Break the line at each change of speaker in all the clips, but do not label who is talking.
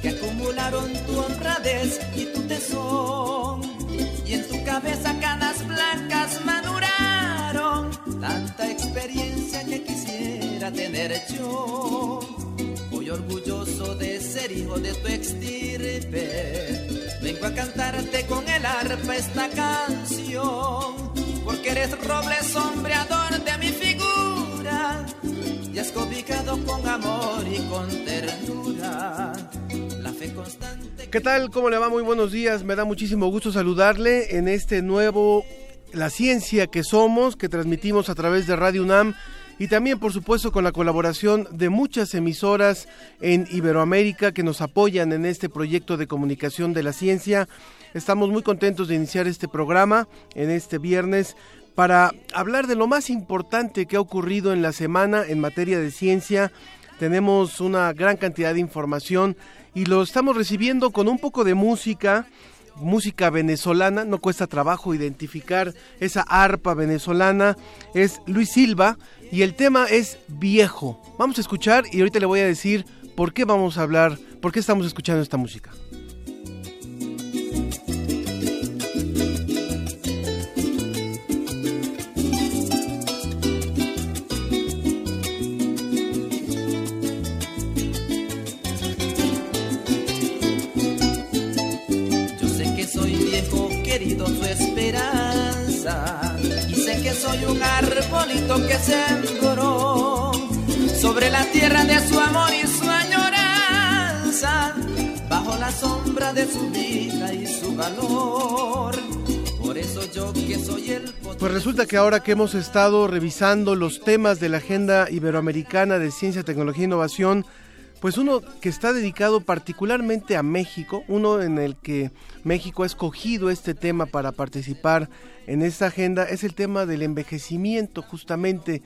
Que acumularon tu honradez y tu tesón. Y en tu cabeza canas blancas maduraron tanta experiencia que quisiera tener yo. Hoy orgulloso de ser hijo de tu extirpe, vengo a cantarte con el arpa esta canción, porque eres roble sombreador de mi figura y has cobijado con amor y con ternura la fe constante.
¿Qué tal? ¿Cómo le va? Muy buenos días. Me da muchísimo gusto saludarle en este nuevo La Ciencia que Somos, que transmitimos a través de Radio UNAM y también, por supuesto, con la colaboración de muchas emisoras en Iberoamérica que nos apoyan en este proyecto de comunicación de la ciencia. Estamos muy contentos de iniciar este programa en este viernes para hablar de lo más importante que ha ocurrido en la semana en materia de ciencia. Tenemos una gran cantidad de información y lo estamos recibiendo con un poco de música, música venezolana, no cuesta trabajo identificar esa arpa venezolana, es Luis Silva y el tema es viejo. Vamos a escuchar y ahorita le voy a decir por qué vamos a hablar, por qué estamos escuchando esta música.
Querido su esperanza y sé que soy un arbolito que sembró sobre la tierra de su amor y su añoranza bajo la sombra de su vida y su valor. Por eso yo que soy el
Pues resulta que ahora que hemos estado revisando los temas de la Agenda Iberoamericana de Ciencia, Tecnología e Innovación, pues uno que está dedicado particularmente a México, uno en el que México ha escogido este tema para participar en esta agenda, es el tema del envejecimiento justamente.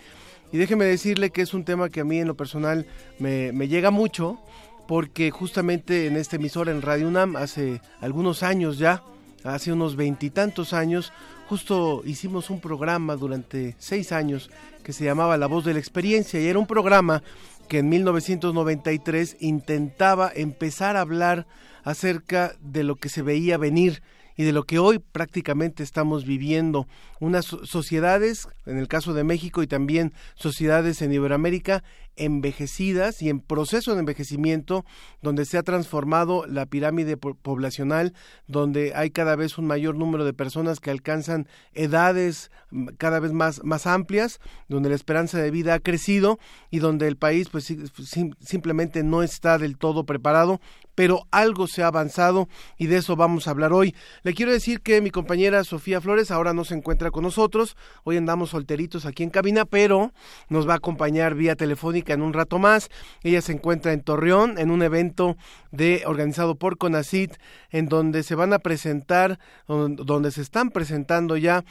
Y déjeme decirle que es un tema que a mí en lo personal me, llega mucho, porque justamente en esta emisora en Radio UNAM hace algunos años ya, hace unos veintitantos años, justo hicimos un programa durante seis años que se llamaba La Voz de la Experiencia y era un programa que en 1993 intentaba empezar a hablar acerca de lo que se veía venir y de lo que hoy prácticamente estamos viviendo. Unas sociedades, en el caso de México y también sociedades en Iberoamérica, envejecidas y en proceso de envejecimiento, donde se ha transformado la pirámide poblacional, donde hay cada vez un mayor número de personas que alcanzan edades cada vez más, más amplias, donde la esperanza de vida ha crecido y donde el país pues sim simplemente no está del todo preparado, pero algo se ha avanzado y de eso vamos a hablar hoy. Le quiero decir que mi compañera Sofía Flores ahora no se encuentra con nosotros, hoy andamos solteritos aquí en cabina, pero nos va a acompañar vía telefónica en un rato más. Ella se encuentra en Torreón en un evento de organizado por CONACIT en donde se van a presentar donde se están presentando ya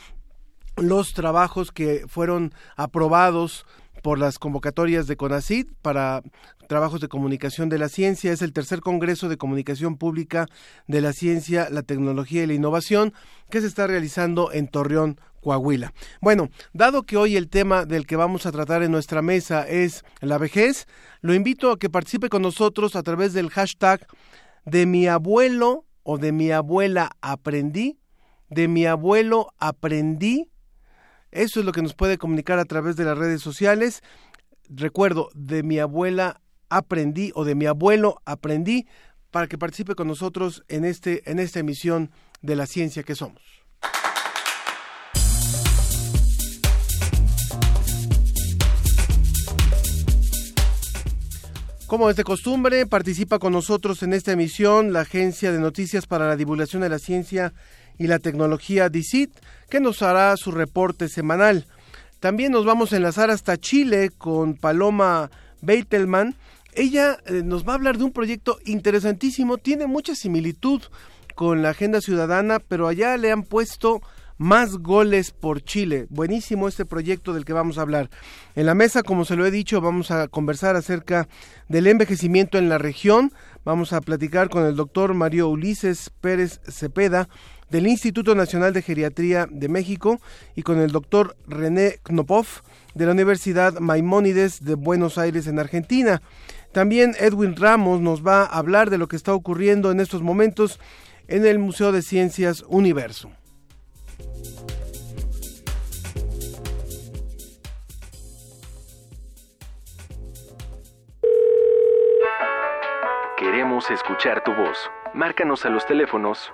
los trabajos que fueron aprobados por las convocatorias de CONACIT para trabajos de comunicación de la ciencia. Es el tercer Congreso de Comunicación Pública de la Ciencia, la Tecnología y la Innovación que se está realizando en Torreón, Coahuila. Bueno, dado que hoy el tema del que vamos a tratar en nuestra mesa es la vejez, lo invito a que participe con nosotros a través del hashtag de mi abuelo o de mi abuela aprendí, de mi abuelo aprendí. Eso es lo que nos puede comunicar a través de las redes sociales. Recuerdo, de mi abuela aprendí o de mi abuelo aprendí para que participe con nosotros en este en esta emisión de la ciencia que somos. Como es de costumbre, participa con nosotros en esta emisión la Agencia de Noticias para la Divulgación de la Ciencia y la Tecnología DICIT, que nos hará su reporte semanal. También nos vamos a enlazar hasta Chile con Paloma Beitelman. Ella eh, nos va a hablar de un proyecto interesantísimo, tiene mucha similitud con la agenda ciudadana, pero allá le han puesto más goles por Chile. Buenísimo este proyecto del que vamos a hablar. En la mesa, como se lo he dicho, vamos a conversar acerca del envejecimiento en la región. Vamos a platicar con el doctor Mario Ulises Pérez Cepeda del Instituto Nacional de Geriatría de México y con el doctor René Knopov de la Universidad Maimónides de Buenos Aires en Argentina. También Edwin Ramos nos va a hablar de lo que está ocurriendo en estos momentos en el Museo de Ciencias Universo.
Queremos escuchar tu voz. Márcanos a los teléfonos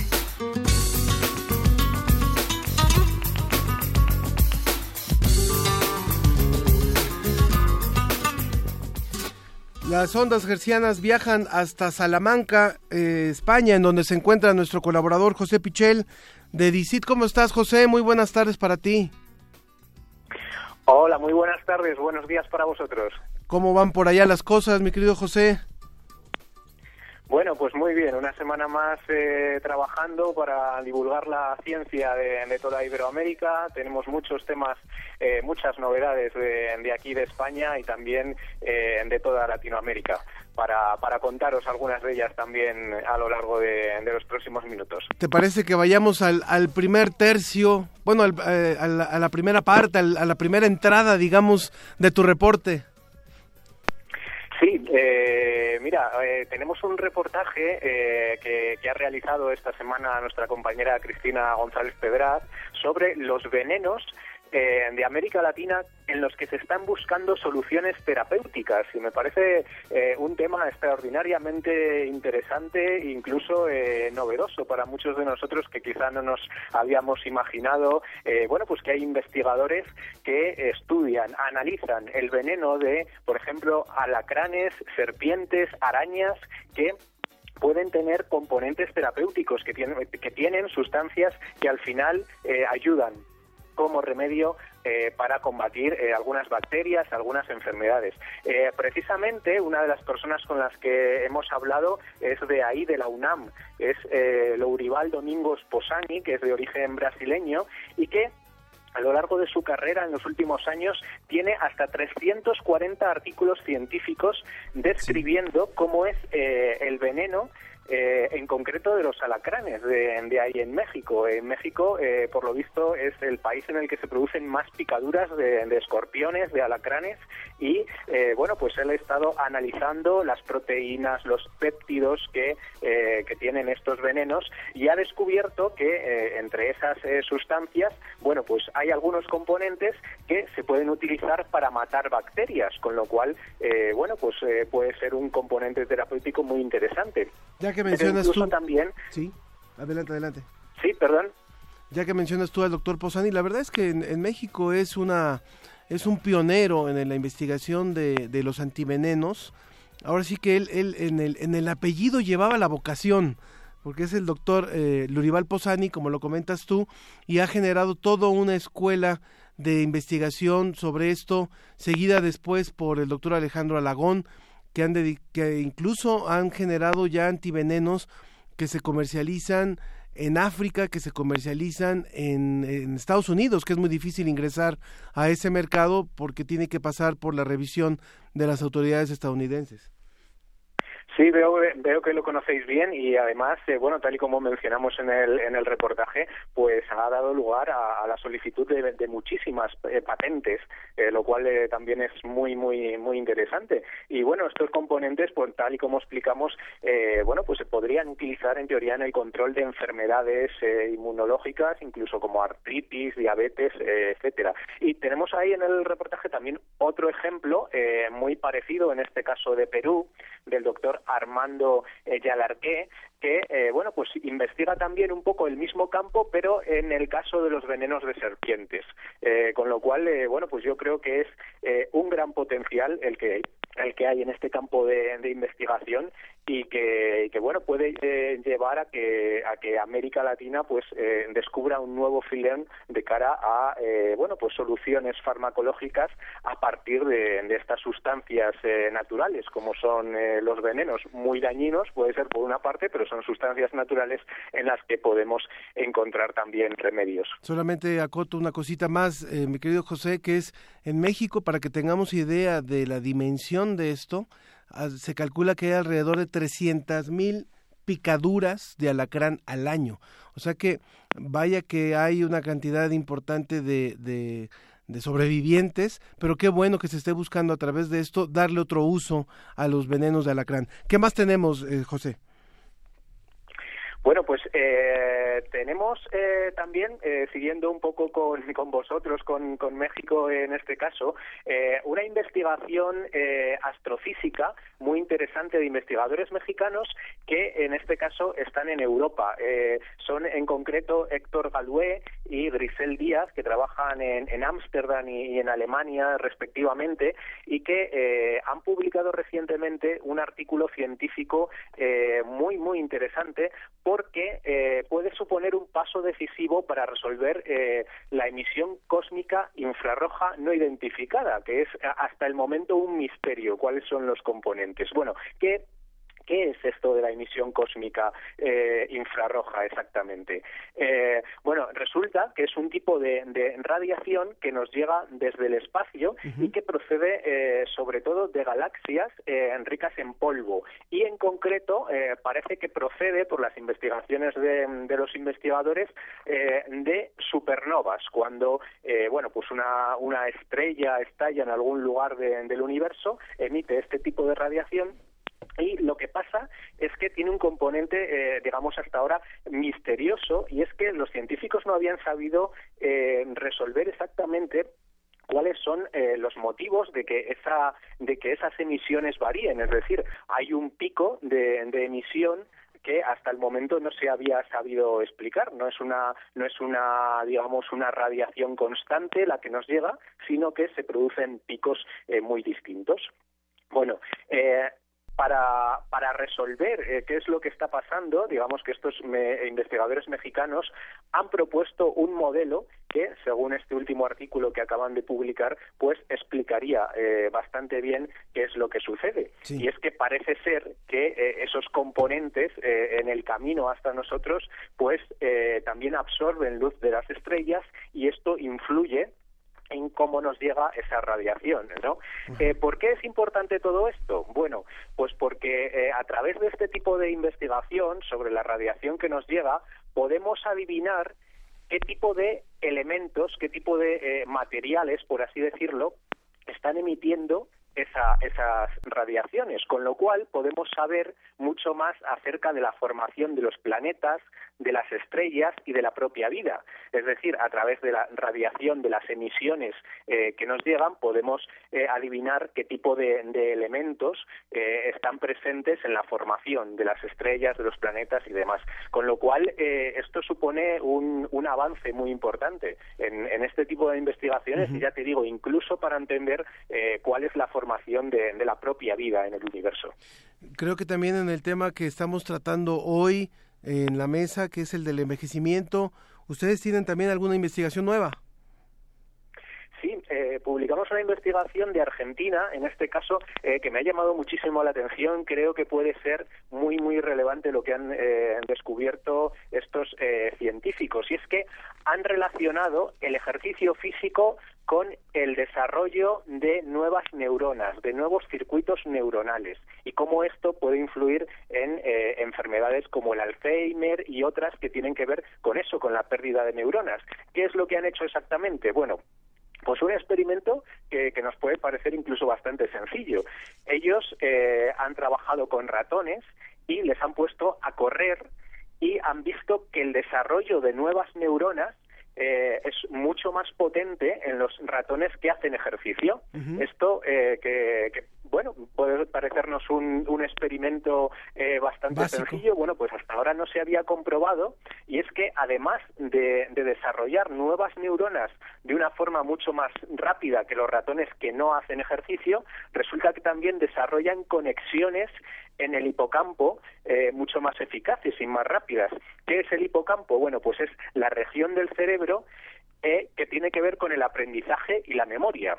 Las ondas gercianas viajan hasta Salamanca, eh, España, en donde se encuentra nuestro colaborador José Pichel de DICIT. ¿Cómo estás, José? Muy buenas tardes para ti.
Hola, muy buenas tardes, buenos días para vosotros.
¿Cómo van por allá las cosas, mi querido José?
Bueno, pues muy bien, una semana más eh, trabajando para divulgar la ciencia de, toda Iberoamérica. Tenemos muchos temas, eh, muchas novedades de, aquí de España y también eh, de toda Latinoamérica. Para, para, contaros algunas de ellas también a lo largo de, los próximos minutos.
¿Te parece que vayamos al, primer tercio, bueno, a, la, primera parte, a la primera entrada, digamos, de tu reporte?
Sí, eh, mira, eh, tenemos un reportaje eh, que, que, ha realizado esta semana nuestra compañera Cristina González Pedraz sobre los venenos eh, de América Latina en los que se están buscando soluciones terapéuticas. Y me parece eh, un tema extraordinariamente interesante e incluso eh, novedoso para muchos de nosotros que quizá no nos habíamos imaginado. Bueno pues que hay investigadores que estudian analizan el veneno de por ejemplo alacranes serpientes arañas que pueden tener componentes terapéuticos que tienen, que tienen sustancias que al final ayudan como remedio eh, para combatir eh, algunas bacterias, algunas enfermedades. Eh, precisamente una de las personas con las que hemos hablado es de ahí, de la UNAM, es Lourival Domingos Posani, que es de origen brasileño y que a lo largo de su carrera en los últimos años tiene hasta 340 artículos científicos describiendo cómo es el veneno eh, en concreto de los alacranes de, ahí en México. En México, eh, por lo visto, es el país en el que se producen más picaduras de, escorpiones, de alacranes, y eh, bueno, pues él ha estado analizando las proteínas, los péptidos que, que tienen estos venenos y ha descubierto que entre esas sustancias, bueno, pues hay algunos componentes que se pueden utilizar para matar bacterias, con lo cual, bueno, pues puede ser un componente terapéutico muy interesante.
Que mencionas tú
también.
Sí, adelante, adelante.
Sí, perdón.
Ya que mencionas tú al doctor Posani, la verdad es que en, México es una es un pionero en la investigación de, de los antivenenos. Ahora sí que él, él en, el, en el apellido llevaba la vocación, porque es el doctor eh, Lurival Posani, como lo comentas tú, y ha generado toda una escuela de investigación sobre esto, seguida después por el doctor Alejandro Alagón, que, han que incluso han generado ya antivenenos que se comercializan en África, que se comercializan en, en, Estados Unidos, que es muy difícil ingresar a ese mercado porque tiene que pasar por la revisión de las autoridades estadounidenses.
Sí, veo, veo que lo conocéis bien y además, eh, bueno, tal y como mencionamos en el, en el reportaje, pues ha dado lugar a, la solicitud de, muchísimas eh, patentes, eh, lo cual también es muy, muy, muy interesante. Y bueno, estos componentes, pues tal y como explicamos, bueno, pues se podrían utilizar en teoría en el control de enfermedades inmunológicas, incluso como artritis, diabetes, etcétera. Y tenemos ahí en el reportaje también otro ejemplo muy parecido, en este caso de Perú, del doctor Armando eh, Yalarqué, que eh, bueno pues investiga también un poco el mismo campo pero en el caso de los venenos de serpientes. Eh, con lo cual eh, bueno pues yo creo que es eh, un gran potencial el que el que hay en este campo de, de investigación y que, bueno puede eh, llevar a que a que América Latina pues descubra un nuevo filón de cara a bueno pues soluciones farmacológicas a partir de, de estas sustancias naturales como son los venenos muy dañinos puede ser por una parte pero son sustancias naturales en las que podemos encontrar también remedios
Solamente acoto una cosita más, eh, mi querido José, que es en México, para que tengamos idea de la dimensión de esto, ah, se calcula que hay alrededor de 300 mil picaduras de alacrán al año. O sea que vaya que hay una cantidad importante de, sobrevivientes, pero qué bueno que se esté buscando a través de esto darle otro uso a los venenos de alacrán. ¿Qué más tenemos, eh, José?
Bueno, pues eh, tenemos eh, también, eh, siguiendo un poco con, con vosotros, con, con, México en este caso, eh, una investigación eh, astrofísica muy interesante de investigadores mexicanos que en este caso están en Europa. Eh, son en concreto Héctor Galué y Grisel Díaz, que trabajan en Ámsterdam y, y, en Alemania respectivamente, y que han publicado recientemente un artículo científico muy, muy interesante porque eh, puede suponer un paso decisivo para resolver eh, la emisión cósmica infrarroja no identificada, que es hasta el momento un misterio cuáles son los componentes. Bueno, ¿qué ¿Qué es esto de la emisión cósmica eh, infrarroja exactamente? Eh, bueno, resulta que es un tipo de, de, radiación que nos llega desde el espacio uh -huh. y que procede eh, sobre todo de galaxias eh, ricas en polvo. Y en concreto eh, parece que procede por las investigaciones de, de los investigadores de supernovas, cuando bueno, pues una, una estrella estalla en algún lugar de, del universo, emite este tipo de radiación y lo que pasa es que tiene un componente, eh, digamos, hasta ahora misterioso, y es que los científicos no habían sabido eh, resolver exactamente cuáles son eh, los motivos de que esa de que esas emisiones varíen es decir hay un pico de, emisión que hasta el momento no se había sabido explicar. No es una, no es una, digamos, una radiación constante la que nos llega, sino que se producen picos eh, muy distintos. Bueno, eh, para, para resolver eh, qué es lo que está pasando, digamos que estos me, investigadores mexicanos han propuesto un modelo que, según este último artículo que acaban de publicar, pues explicaría eh, bastante bien qué es lo que sucede. Sí. Y es que parece ser que eh, esos componentes en el camino hasta nosotros, pues también absorben luz de las estrellas y esto influye en cómo nos llega esa radiación, ¿no? Eh, ¿Por qué es importante todo esto? Bueno, pues porque eh, a través de este tipo de investigación sobre la radiación que nos llega, podemos adivinar qué tipo de elementos, qué tipo de eh, materiales, por así decirlo, están emitiendo esa, esas radiaciones, con lo cual podemos saber mucho más acerca de la formación de los planetas, de las estrellas y de la propia vida. Es decir, a través de la radiación de las emisiones eh, que nos llegan, podemos eh, adivinar qué tipo de, de elementos eh, están presentes en la formación de las estrellas, de los planetas y demás. Con lo cual, esto supone un, un, avance muy importante en, en, este tipo de investigaciones uh -huh. y ya te digo, incluso para entender cuál es la formación de, de la propia vida en el universo.
Creo que también en el tema que estamos tratando hoy en la mesa, que es el del envejecimiento. ¿Ustedes tienen también alguna investigación nueva?
Sí, eh, publicamos una investigación de Argentina, en este caso, eh, que me ha llamado muchísimo la atención. Creo que puede ser muy, muy relevante lo que han eh, descubierto estos científicos. Y es que han relacionado el ejercicio físico con el desarrollo de nuevas neuronas, de nuevos circuitos neuronales y cómo esto puede influir en eh, enfermedades como el Alzheimer y otras que tienen que ver con eso, con la pérdida de neuronas. ¿Qué es lo que han hecho exactamente? Bueno, pues un experimento que, que, nos puede parecer incluso bastante sencillo. Ellos eh, han trabajado con ratones y les han puesto a correr y han visto que el desarrollo de nuevas neuronas eh, es mucho más potente en los ratones que hacen ejercicio. Uh -huh. Esto eh, que, que, bueno, puede parecernos un, un experimento eh, bastante
Básico.
sencillo, bueno, pues hasta ahora no se había comprobado y es que además de, de desarrollar nuevas neuronas de una forma mucho más rápida que los ratones que no hacen ejercicio, resulta que también desarrollan conexiones en el hipocampo eh, mucho más eficaces y más rápidas. ¿Qué es el hipocampo? Bueno, pues es la región del cerebro eh, que tiene que ver con el aprendizaje y la memoria.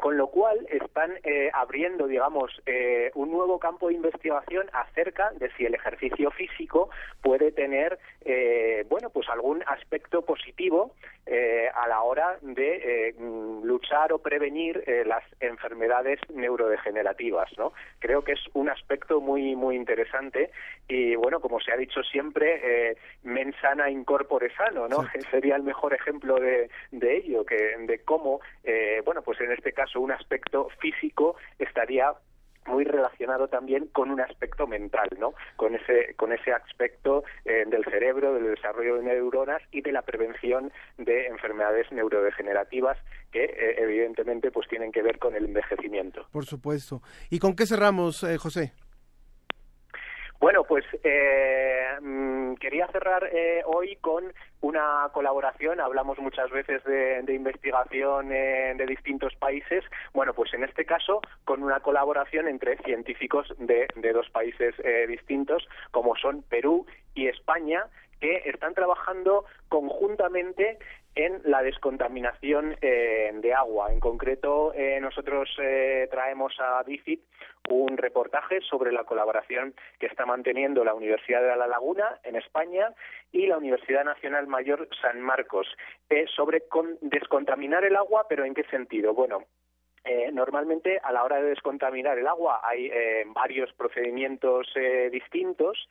Con lo cual están eh, abriendo, digamos, eh, un nuevo campo de investigación acerca de si el ejercicio físico puede tener, eh, bueno, pues algún aspecto positivo eh, a la hora de eh, luchar o prevenir eh, las enfermedades neurodegenerativas, ¿no? Creo que es un aspecto muy muy interesante y bueno, como se ha dicho siempre, mens sana in corpore sano, ¿no? Sería el mejor ejemplo de, de ello, que de cómo, eh, bueno, pues en este caso un aspecto físico estaría muy relacionado también con un aspecto mental, ¿no? Con ese con ese aspecto eh, del cerebro, del desarrollo de neuronas y de la prevención de enfermedades neurodegenerativas que eh, evidentemente pues tienen que ver con el envejecimiento.
Por supuesto. ¿Y con qué cerramos, eh, José?
Bueno, pues eh, mm, quería cerrar eh, hoy con una colaboración. Hablamos muchas veces de, investigación eh, de distintos países. Bueno, pues en este caso con una colaboración entre científicos de, de dos países eh, distintos, como son Perú y España, que están trabajando conjuntamente en la descontaminación eh, de agua. En concreto, eh, nosotros eh, traemos a DICIT un reportaje sobre la colaboración que está manteniendo la Universidad de La Laguna en España y la Universidad Nacional Mayor San Marcos eh, sobre con- descontaminar el agua, pero ¿en qué sentido? Bueno, eh, normalmente a la hora de descontaminar el agua hay eh, varios procedimientos eh, distintos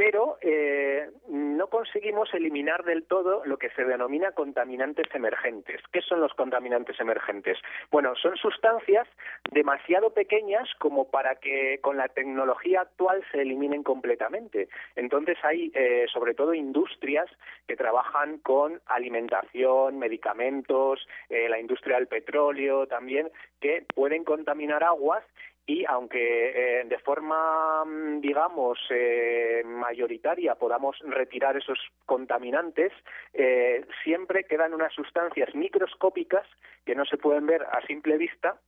pero eh, no conseguimos eliminar del todo lo que se denomina contaminantes emergentes. ¿Qué son los contaminantes emergentes? Bueno, son sustancias demasiado pequeñas como para que con la tecnología actual se eliminen completamente. Entonces hay eh, sobre todo industrias que trabajan con alimentación, medicamentos, eh, la industria del petróleo también, que pueden contaminar aguas y aunque eh, de forma, mm, digamos, eh, mayoritaria podamos retirar esos contaminantes, eh, siempre quedan unas sustancias microscópicas que no se pueden ver a simple vista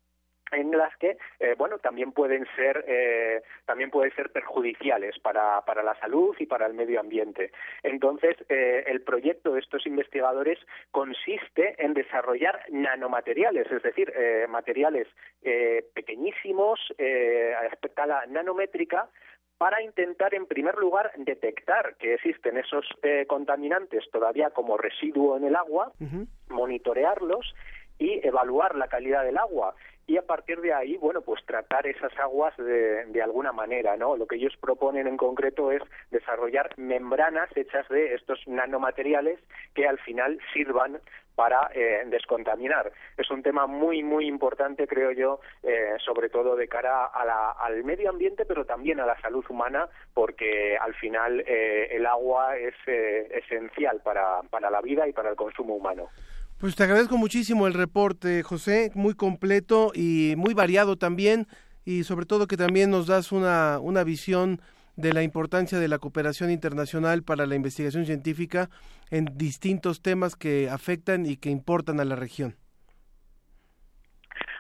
en las que eh, bueno también pueden ser eh, también pueden ser perjudiciales para, para la salud y para el medio ambiente. Entonces eh, el proyecto de estos investigadores consiste en desarrollar nanomateriales es decir eh, materiales eh, pequeñísimos a escala nanométrica para intentar, en primer lugar, detectar que existen esos eh, contaminantes todavía como residuo en el agua, monitorearlos y evaluar la calidad del agua y a partir de ahí, bueno, pues tratar esas aguas de, de alguna manera, ¿no? Lo que ellos proponen en concreto es desarrollar membranas hechas de estos nanomateriales que al final sirvan para eh, descontaminar. Es un tema muy, muy importante, creo yo, eh, sobre todo de cara a la- al medio ambiente, pero también a la salud humana, porque al final eh, el agua es eh, esencial para, para la vida y para el consumo humano.
Pues te agradezco muchísimo el reporte, José, muy completo y muy variado también, y sobre todo que también nos das una, una visión de la importancia de la cooperación internacional para la investigación científica en distintos temas que afectan y que importan a la región.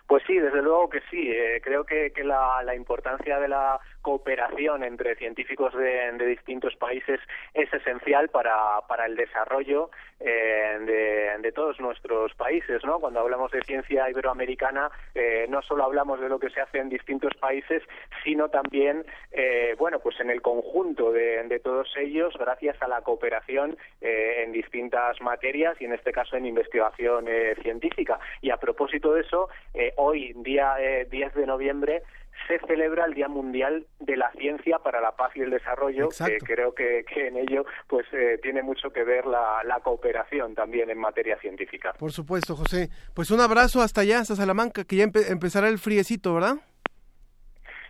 Pues sí, desde luego que sí. Eh, creo que, que la, la importancia de la cooperación entre científicos de, distintos países es esencial para, para el desarrollo eh, de, todos nuestros países, ¿no? Cuando hablamos de ciencia iberoamericana, eh, no solo hablamos de lo que se hace en distintos países, sino también, eh, bueno, pues en el conjunto de, de todos ellos, gracias a la cooperación eh, en distintas materias y en este caso en investigación eh, científica. Y a propósito de eso, hoy, día eh, 10 de noviembre, se celebra el Día Mundial de la Ciencia para la Paz y el Desarrollo, que creo que, que en ello pues eh, tiene mucho que ver la, la cooperación también en materia científica.
Por supuesto, José. Pues un abrazo hasta allá, hasta Salamanca, que ya empe- empezará el friecito, ¿verdad?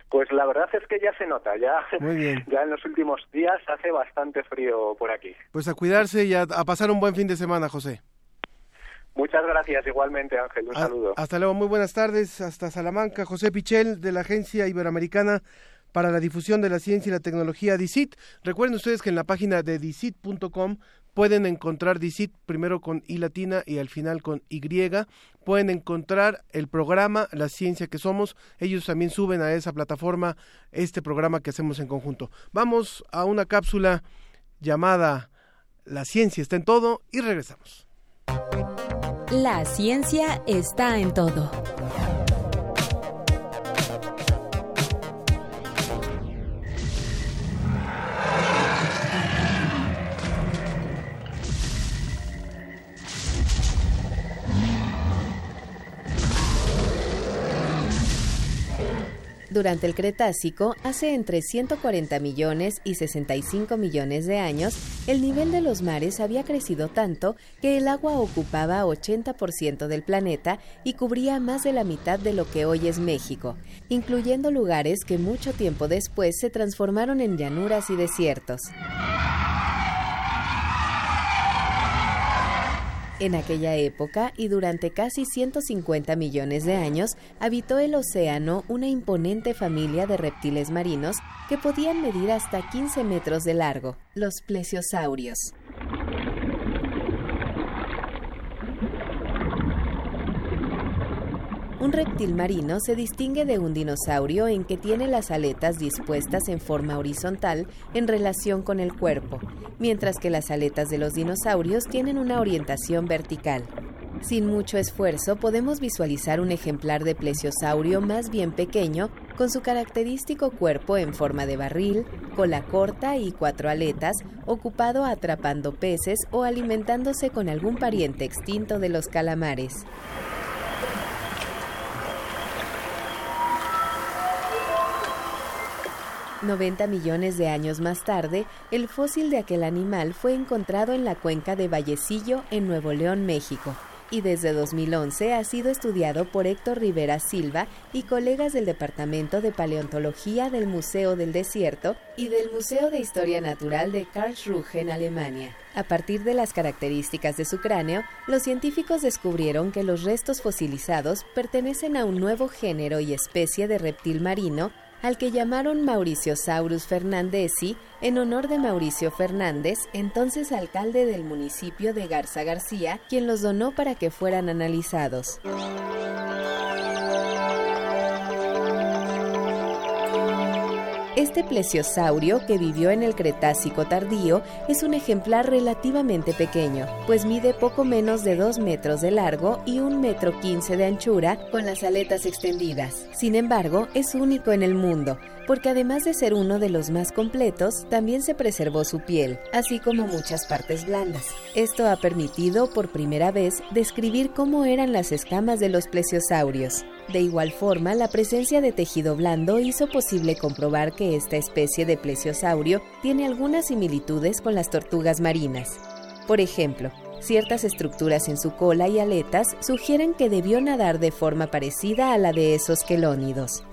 Pues la verdad es que ya se nota, ya,
Muy bien.
ya en los últimos días hace bastante frío por aquí.
Pues a cuidarse y a, a pasar un buen fin de semana, José.
Muchas gracias igualmente, Ángel. Un
A-
saludo.
Hasta luego, muy buenas tardes. Hasta Salamanca, José Pichel de la Agencia Iberoamericana para la Difusión de la Ciencia y la Tecnología, DICIT. Recuerden ustedes que en la página de DICIT.com pueden encontrar DICIT primero con I latina y al final con Y. Pueden encontrar el programa La Ciencia que Somos. Ellos también suben a esa plataforma este programa que hacemos en conjunto. Vamos a una cápsula llamada La Ciencia está en todo y regresamos.
La ciencia está en todo.
Durante el Cretácico, hace entre 140 millones y 65 millones de años, el nivel de los mares había crecido tanto que el agua ocupaba 80% del planeta y cubría más de la mitad de lo que hoy es México, incluyendo lugares que mucho tiempo después se transformaron en llanuras y desiertos. En aquella época y durante casi 150 millones de años, habitó el océano una imponente familia de reptiles marinos que podían medir hasta 15 metros de largo, los plesiosaurios. Un reptil marino se distingue de un dinosaurio en que tiene las aletas dispuestas en forma horizontal en relación con el cuerpo, mientras que las aletas de los dinosaurios tienen una orientación vertical. Sin mucho esfuerzo podemos visualizar un ejemplar de plesiosaurio más bien pequeño, con su característico cuerpo en forma de barril, cola corta y cuatro aletas, ocupado atrapando peces o alimentándose con algún pariente extinto de los calamares. Noventa millones de años más tarde, el fósil de aquel animal fue encontrado en la cuenca de Vallecillo, en Nuevo León, México, y desde 2011 ha sido estudiado por Héctor Rivera Silva y colegas del Departamento de Paleontología del Museo del Desierto y del Museo de Historia Natural de Karlsruhe en Alemania. A partir de las características de su cráneo, los científicos descubrieron que los restos fosilizados pertenecen a un nuevo género y especie de reptil marino al que llamaron Mauriciosaurus fernandesi en honor de Mauricio Fernández, entonces alcalde del municipio de Garza García, quien los donó para que fueran analizados. Este plesiosaurio, que vivió en el Cretácico tardío, es un ejemplar relativamente pequeño, pues mide poco menos de 2 metros de largo y 1 metro 15 de anchura, con las aletas extendidas. Sin embargo, es único en el mundo, porque además de ser uno de los más completos, también se preservó su piel, así como muchas partes blandas. Esto ha permitido, por primera vez, describir cómo eran las escamas de los plesiosaurios. De igual forma, la presencia de tejido blando hizo posible comprobar que esta especie de plesiosaurio tiene algunas similitudes con las tortugas marinas. Por ejemplo, ciertas estructuras en su cola y aletas sugieren que debió nadar de forma parecida a la de esos quelónidos.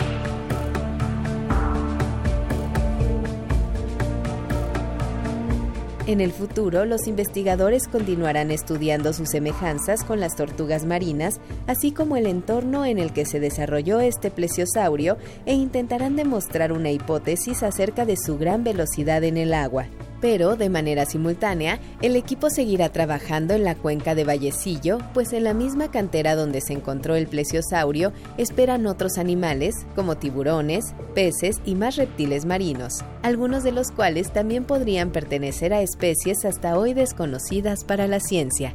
En el futuro, los investigadores continuarán estudiando sus semejanzas con las tortugas marinas, así como el entorno en el que se desarrolló este plesiosaurio, e intentarán demostrar una hipótesis acerca de su gran velocidad en el agua. Pero, de manera simultánea, el equipo seguirá trabajando en la cuenca de Vallecillo, pues en la misma cantera donde se encontró el plesiosaurio esperan otros animales, como tiburones, peces y más reptiles marinos, algunos de los cuales también podrían pertenecer a especies hasta hoy desconocidas para la ciencia.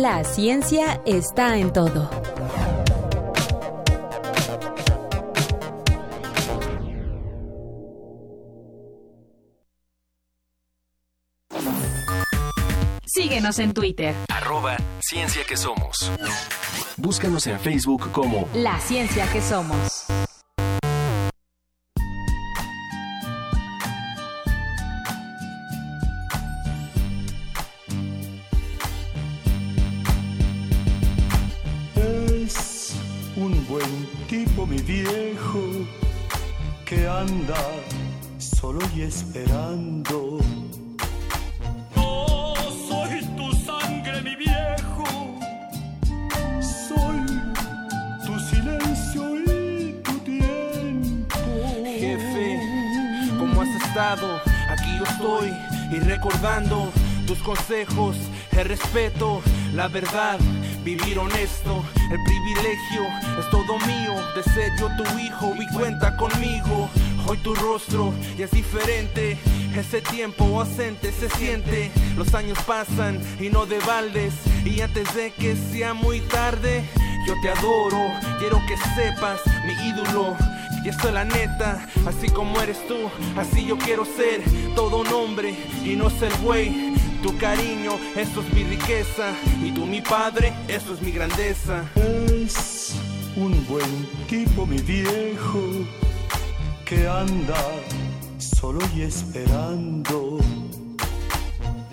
La ciencia está en todo. Síguenos en Twitter.
Arroba Ciencia que Somos. Búscanos en Facebook como
La Ciencia que Somos.
Tipo, mi viejo, que anda solo y esperando.
No soy tu sangre, mi viejo.
Soy tu silencio y tu tiempo.
Jefe, ¿cómo has estado? Aquí yo estoy y recordando tus consejos, el respeto, la verdad, vivir honesto, el privilegio es todo mío de ser yo tu hijo y cuenta conmigo. Hoy tu rostro ya es diferente, ese tiempo ausente se siente, los años pasan y no de baldes y antes de que sea muy tarde, yo te adoro, quiero que sepas mi ídolo. Y esto es la neta, así como eres tú, así yo quiero ser todo un hombre y no ser güey. Tu cariño, eso es mi riqueza. Y tú, mi padre, eso es mi grandeza.
Es un buen tipo, mi viejo, que anda solo y esperando.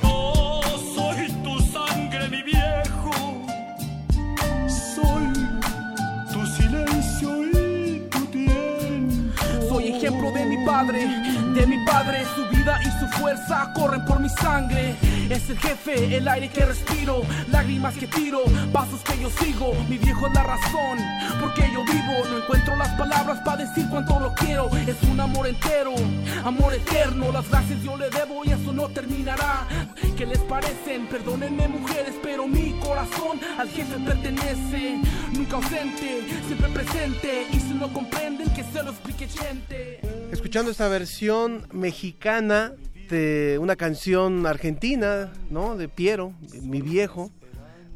No soy tu sangre, mi viejo.
Soy tu silencio y tu tiempo.
Soy ejemplo de mi padre, de mi padre. Su vida y su fuerza corren por mi sangre. Es el jefe, el aire que respiro, lágrimas que tiro, pasos que yo sigo. Mi viejo es la razón, porque yo vivo. No encuentro las palabras para decir cuánto lo quiero. Es un amor entero, amor eterno. Las gracias yo le debo y eso no terminará. ¿Qué les parecen? Perdónenme, mujeres, pero mi corazón al jefe pertenece. Nunca ausente, siempre presente. Y si no comprenden, que se lo explique gente.
Escuchando esta versión mexicana de una canción argentina, ¿no? De Piero, mi viejo.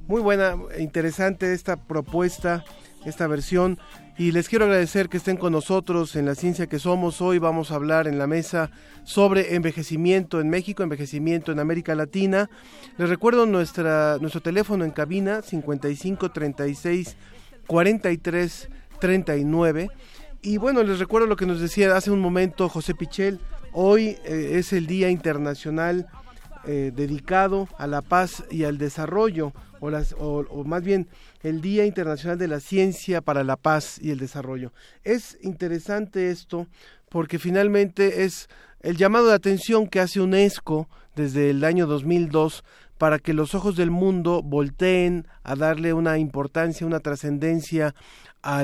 Muy buena, interesante esta propuesta, esta versión. Y les quiero agradecer que estén con nosotros en la ciencia que somos. Hoy vamos a hablar en la mesa sobre envejecimiento en México, envejecimiento en América Latina. Les recuerdo nuestra, nuestro teléfono en cabina 55 36 43 39. Y bueno, les recuerdo lo que nos decía hace un momento José Pichel. Hoy eh, es el Día Internacional eh, dedicado a la paz y al desarrollo, o, las, o, más bien el Día Internacional de la Ciencia para la Paz y el Desarrollo. Es interesante esto porque finalmente es el llamado de atención que hace UNESCO desde el año 2002 para que los ojos del mundo volteen a darle una importancia, una trascendencia a,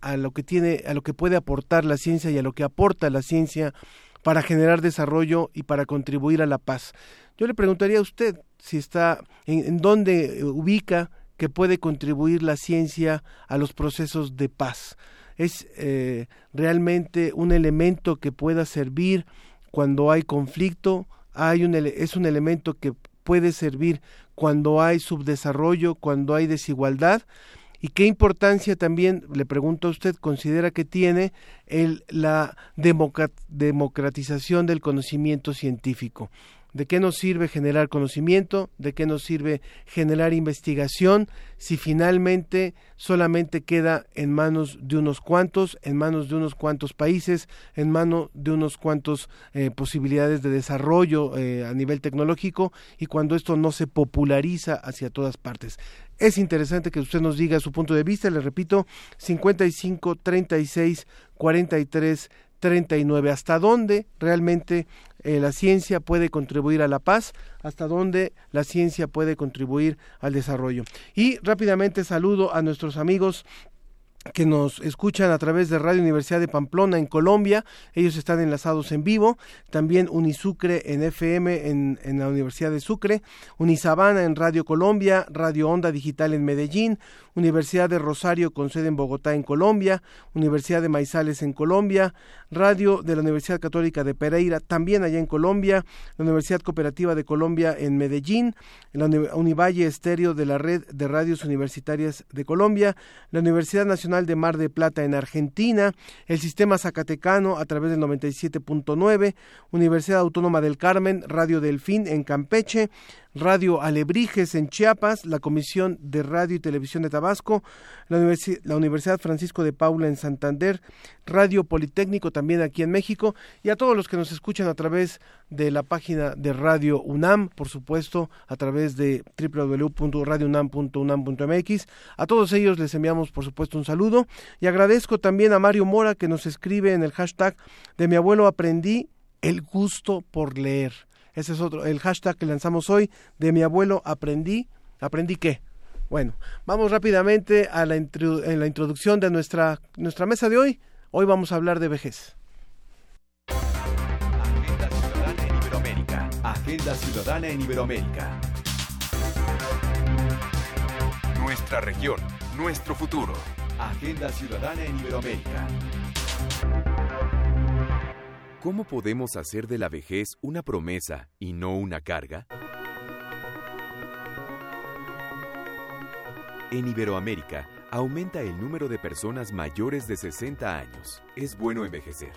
a lo que tiene, a lo que puede aportar la ciencia y a lo que aporta la ciencia para generar desarrollo y para contribuir a la paz. Yo le preguntaría a usted si está en, en dónde ubica que puede contribuir la ciencia a los procesos de paz. Es eh, realmente un elemento que pueda servir cuando hay conflicto, hay un, es un elemento que puede servir cuando hay subdesarrollo, cuando hay desigualdad. ¿Y qué importancia también, le pregunto a usted, considera que tiene la democratización del conocimiento científico? ¿De qué nos sirve generar conocimiento? ¿De qué nos sirve generar investigación si finalmente solamente queda en manos de unos cuantos, en manos de unos cuantos países, en manos de unos cuantos eh, posibilidades de desarrollo eh, a nivel tecnológico y cuando esto no se populariza hacia todas partes? Es interesante que usted nos diga su punto de vista, le repito, 55 36 43 39. ¿Hasta dónde realmente eh, la ciencia puede contribuir a la paz? ¿Hasta dónde la ciencia puede contribuir al desarrollo? Y rápidamente saludo a nuestros amigos que nos escuchan a través de Radio Universidad de Pamplona en Colombia. Ellos están enlazados en vivo. También Unisucre en FM en, en, la Universidad de Sucre. Unisabana en Radio Colombia. Radio Onda Digital en Medellín. Universidad de Rosario con sede en Bogotá en Colombia. Universidad de Maizales en Colombia. Radio de la Universidad Católica de Pereira también allá en Colombia. La Universidad Cooperativa de Colombia en Medellín. La Univalle Estéreo de la Red de Radios Universitarias de Colombia. La Universidad Nacional de Mar de Plata en Argentina, el Sistema Zacatecano a través del 97.9, Universidad Autónoma del Carmen, Radio Delfín en Campeche, Radio Alebrijes en Chiapas, la Comisión de Radio y Televisión de Tabasco, la, la Universidad Francisco de Paula en Santander, Radio Politécnico también aquí en México y a todos los que nos escuchan a través de la página de Radio UNAM, por supuesto, a través de www.radiounam.unam.mx. A todos ellos les enviamos, por supuesto, un saludo y agradezco también a Mario Mora que nos escribe en el hashtag de mi abuelo aprendí el gusto por leer. Ese es otro, el hashtag que lanzamos hoy de mi abuelo aprendí. ¿Aprendí qué? Bueno, vamos rápidamente a la, en la introducción de nuestra, nuestra mesa de hoy. Hoy vamos a hablar de vejez.
Agenda Ciudadana en Iberoamérica. Agenda Ciudadana en Iberoamérica.
Nuestra región, nuestro futuro.
Agenda Ciudadana en Iberoamérica.
¿Cómo podemos hacer de la vejez una promesa y no una carga? En Iberoamérica, aumenta el número de personas mayores de 60 años. Es bueno envejecer.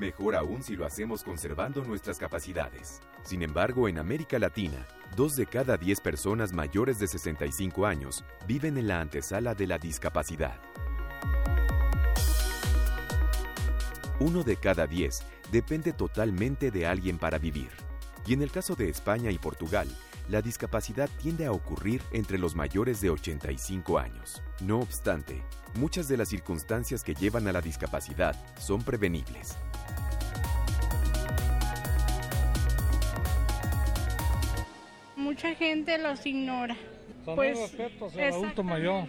Mejor aún si lo hacemos conservando nuestras capacidades. Sin embargo, en América Latina, dos de cada diez personas mayores de 65 años viven en la antesala de la discapacidad. Uno de cada diez depende totalmente de alguien para vivir. Y en el caso de España y Portugal, la discapacidad tiende a ocurrir entre los mayores de 85 años. No obstante, muchas de las circunstancias que llevan a la discapacidad son prevenibles.
Mucha gente los ignora.
Son
Pues,
adulto mayor.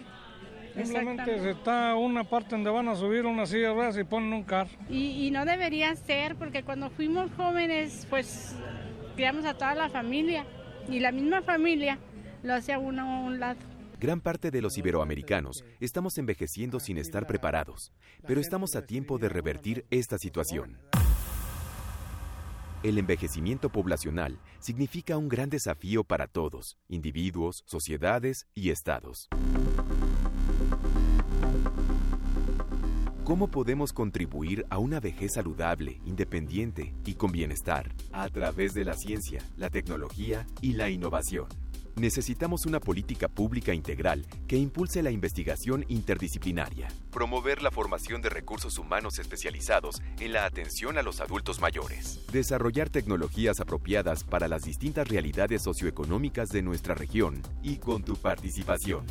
Simplemente
Exactamente.
se está una parte donde van a subir una silla de ruedas y ponen un carro.
Y, y no debería ser, porque cuando fuimos jóvenes, pues criamos a toda la familia. Y la misma familia lo hace a uno a un lado.
Gran parte de los iberoamericanos estamos envejeciendo sin estar preparados, pero estamos a tiempo de revertir esta situación. El envejecimiento poblacional significa un gran desafío para todos, individuos, sociedades y estados. ¿Cómo podemos contribuir a una vejez saludable, independiente y con bienestar? A través de la ciencia, la tecnología y la innovación. Necesitamos una política pública integral que impulse la investigación interdisciplinaria, promover la formación de recursos humanos especializados en la atención a los adultos mayores, desarrollar tecnologías apropiadas para las distintas realidades socioeconómicas de nuestra región y con tu participación.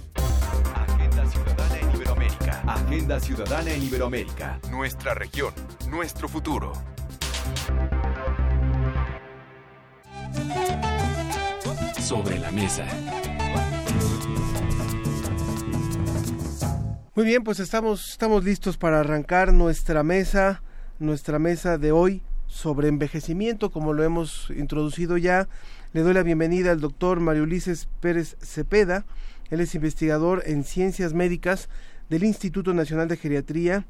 Agenda Ciudadana. Agenda Ciudadana en Iberoamérica.
Nuestra región, nuestro futuro. Sobre la mesa.
Muy bien, pues estamos, estamos listos para arrancar nuestra mesa, nuestra mesa de hoy sobre envejecimiento, como lo hemos introducido ya. Le doy la bienvenida al doctor Mario Ulises Pérez Cepeda. Él es investigador en ciencias médicas del Instituto Nacional de Geriatría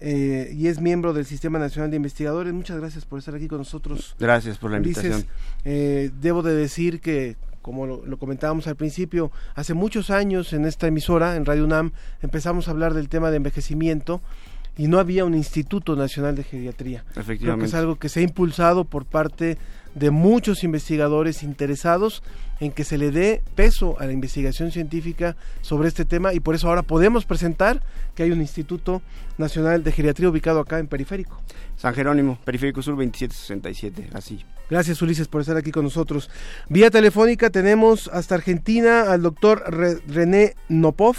eh, y es miembro del Sistema Nacional de Investigadores. Muchas gracias por estar aquí con nosotros.
Gracias por la invitación.
Eh, debo de decir que, como lo, lo comentábamos al principio, hace muchos años en esta emisora, en Radio UNAM, empezamos a hablar del tema de envejecimiento y no había un Instituto Nacional de Geriatría. Creo que es
Efectivamente.
algo que se ha impulsado por parte de muchos investigadores interesados en que se le dé peso a la investigación científica sobre este tema y por eso ahora podemos presentar que hay un Instituto Nacional de Geriatría ubicado acá en Periférico.
San Jerónimo, Periférico Sur 2767, así.
Gracias Ulises por estar aquí con nosotros. Vía telefónica tenemos hasta Argentina al doctor Re- René Nopov.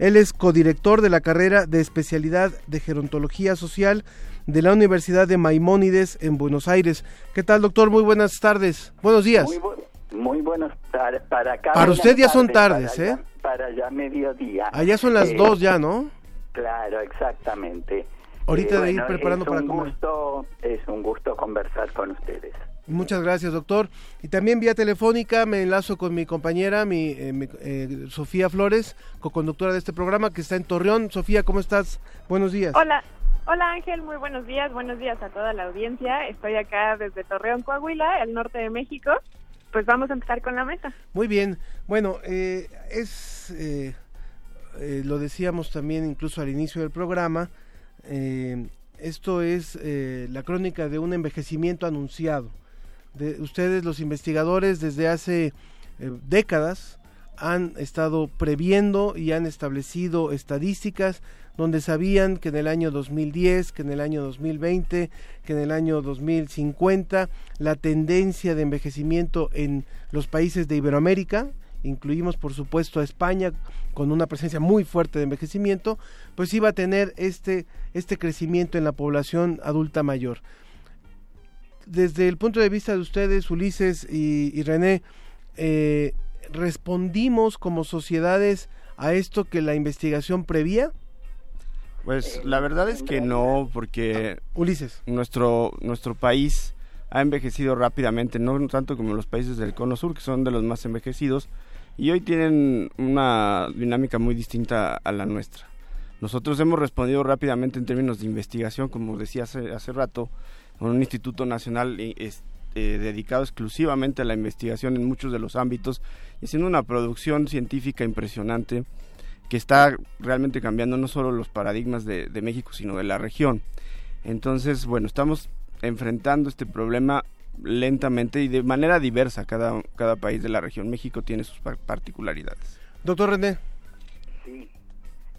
Él es codirector de la carrera de especialidad de gerontología social de la Universidad de Maimónides en Buenos Aires. ¿Qué tal doctor? Muy buenas tardes. Buenos días.
Muy, bu- muy buenas tardes. Para acá.
Para usted ya son
tardes, para
¿eh?
allá- Para allá mediodía.
Allá son las
Eh,
dos ya, ¿no?
Claro, exactamente.
Ahorita de ir
bueno,
preparando
es
para
un
comer.
Gusto, es un gusto conversar con ustedes.
Muchas gracias, doctor. Y también vía telefónica me enlazo con mi compañera, mi, eh, mi, eh, Sofía Flores, co-conductora de este programa, que está en Torreón. Sofía, ¿cómo estás? Buenos días.
Hola, hola Ángel, muy buenos días, buenos días a toda la audiencia. Estoy acá desde Torreón, Coahuila, el norte de México. Pues vamos a empezar con la mesa.
Muy bien. Bueno, eh, es, eh, eh, lo decíamos también incluso al inicio del programa, eh, esto es eh, la crónica de un envejecimiento anunciado. De ustedes, los investigadores, desde hace eh, décadas han estado previendo y han establecido estadísticas donde sabían que en el año 2010, que en el año 2020, que en el año 2050 la tendencia de envejecimiento en los países de Iberoamérica, incluimos por supuesto a España con una presencia muy fuerte de envejecimiento, pues iba a tener este, este crecimiento en la población adulta mayor. Desde el punto de vista de ustedes, Ulises y, René, eh, ¿respondimos como sociedades a esto que la investigación prevía?
Pues la verdad es que no, porque
Ulises.
Nuestro, nuestro país ha envejecido rápidamente, no tanto como los países del Cono Sur, que son de los más envejecidos, y hoy tienen una dinámica muy distinta a la nuestra. Nosotros hemos respondido rápidamente en términos de investigación, como decía hace, hace rato, con un instituto nacional eh, dedicado exclusivamente a la investigación en muchos de los ámbitos y haciendo una producción científica impresionante que está realmente cambiando no solo los paradigmas de, de México, sino de la región. Entonces, bueno, estamos enfrentando este problema lentamente y de manera diversa cada, cada país de la región. México tiene sus particularidades.
Doctor René.
Sí,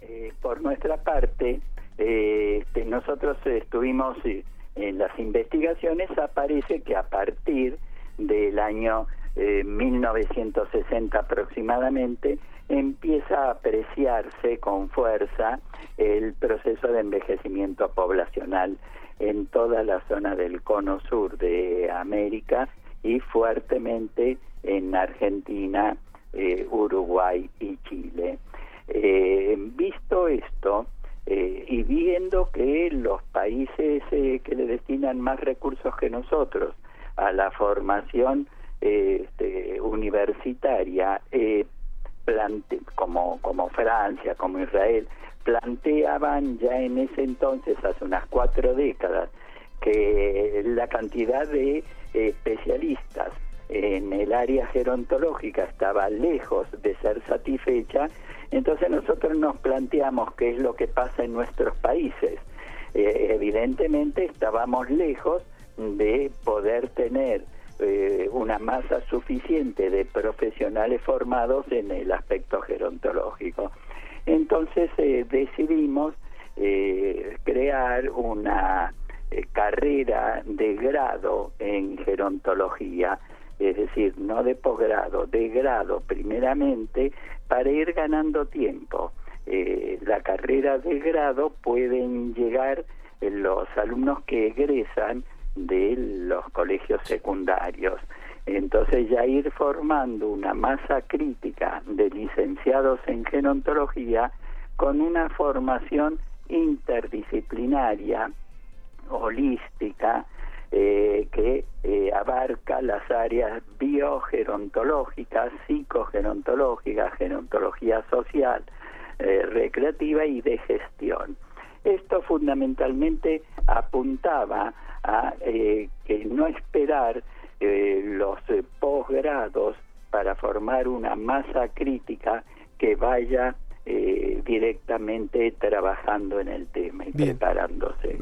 eh, por nuestra parte, eh, este, nosotros estuvimos eh, en las investigaciones, aparece que a partir del año 1960 aproximadamente, empieza a apreciarse con fuerza el proceso de envejecimiento poblacional en toda la zona del cono sur de América y fuertemente en Argentina, eh, Uruguay y Chile. Eh, visto esto eh, y viendo que los países que le destinan más recursos que nosotros a la formación este, universitaria, como, como Francia, como Israel, planteaban ya en ese entonces, hace unas cuatro décadas, que la cantidad de especialistas en el área gerontológica estaba lejos de ser satisfecha, entonces nosotros nos planteamos qué es lo que pasa en nuestros países. Eh, evidentemente estábamos lejos de poder tener eh, una masa suficiente de profesionales formados en el aspecto gerontológico. Entonces eh, decidimos crear una carrera de grado en gerontología, es decir, no de posgrado, de grado primeramente, para ir ganando tiempo. la carrera de grado pueden llegar los alumnos que egresan de los colegios secundarios. Entonces ya ir formando una masa crítica de licenciados en gerontología con una formación interdisciplinaria, holística, eh, que eh, abarca las áreas biogerontológicas, psicogerontológicas, gerontología social, eh, recreativa y de gestión. Esto fundamentalmente apuntaba a que no esperar los posgrados para formar una masa crítica que vaya eh, directamente trabajando en el tema y preparándose.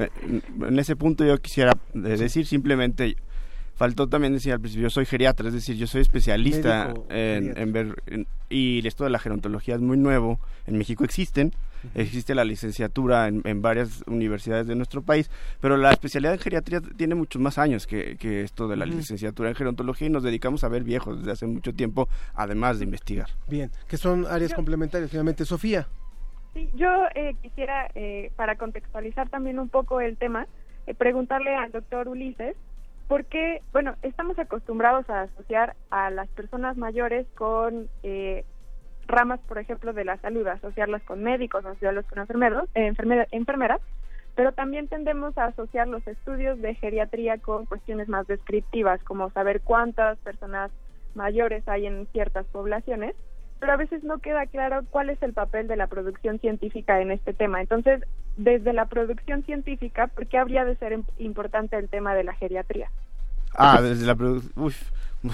En ese punto yo quisiera decir simplemente faltó también decir al principio, yo soy geriatra, es decir, yo soy especialista en, ver, y esto de la gerontología es muy nuevo, en México existen, existe la licenciatura en, varias universidades de nuestro país, pero la especialidad en geriatría tiene muchos más años que, esto de la licenciatura en gerontología y nos dedicamos a ver viejos desde hace mucho tiempo, además de investigar.
Bien, que son áreas complementarias, finalmente, Sofía.
Sí, yo eh, quisiera, eh, para contextualizar también un poco el tema, eh, preguntarle al doctor Ulises porque, bueno, estamos acostumbrados a asociar a las personas mayores con eh, ramas, por ejemplo, de la salud, asociarlas con médicos, asociarlas con enfermeros, eh, enfermeras, pero también tendemos a asociar los estudios de geriatría con cuestiones más descriptivas, como saber cuántas personas mayores hay en ciertas poblaciones, pero a veces no queda claro cuál es el papel de la producción científica en este tema. Entonces, desde la producción científica, ¿por qué habría de ser importante el tema de la geriatría?
Ah, desde la producción...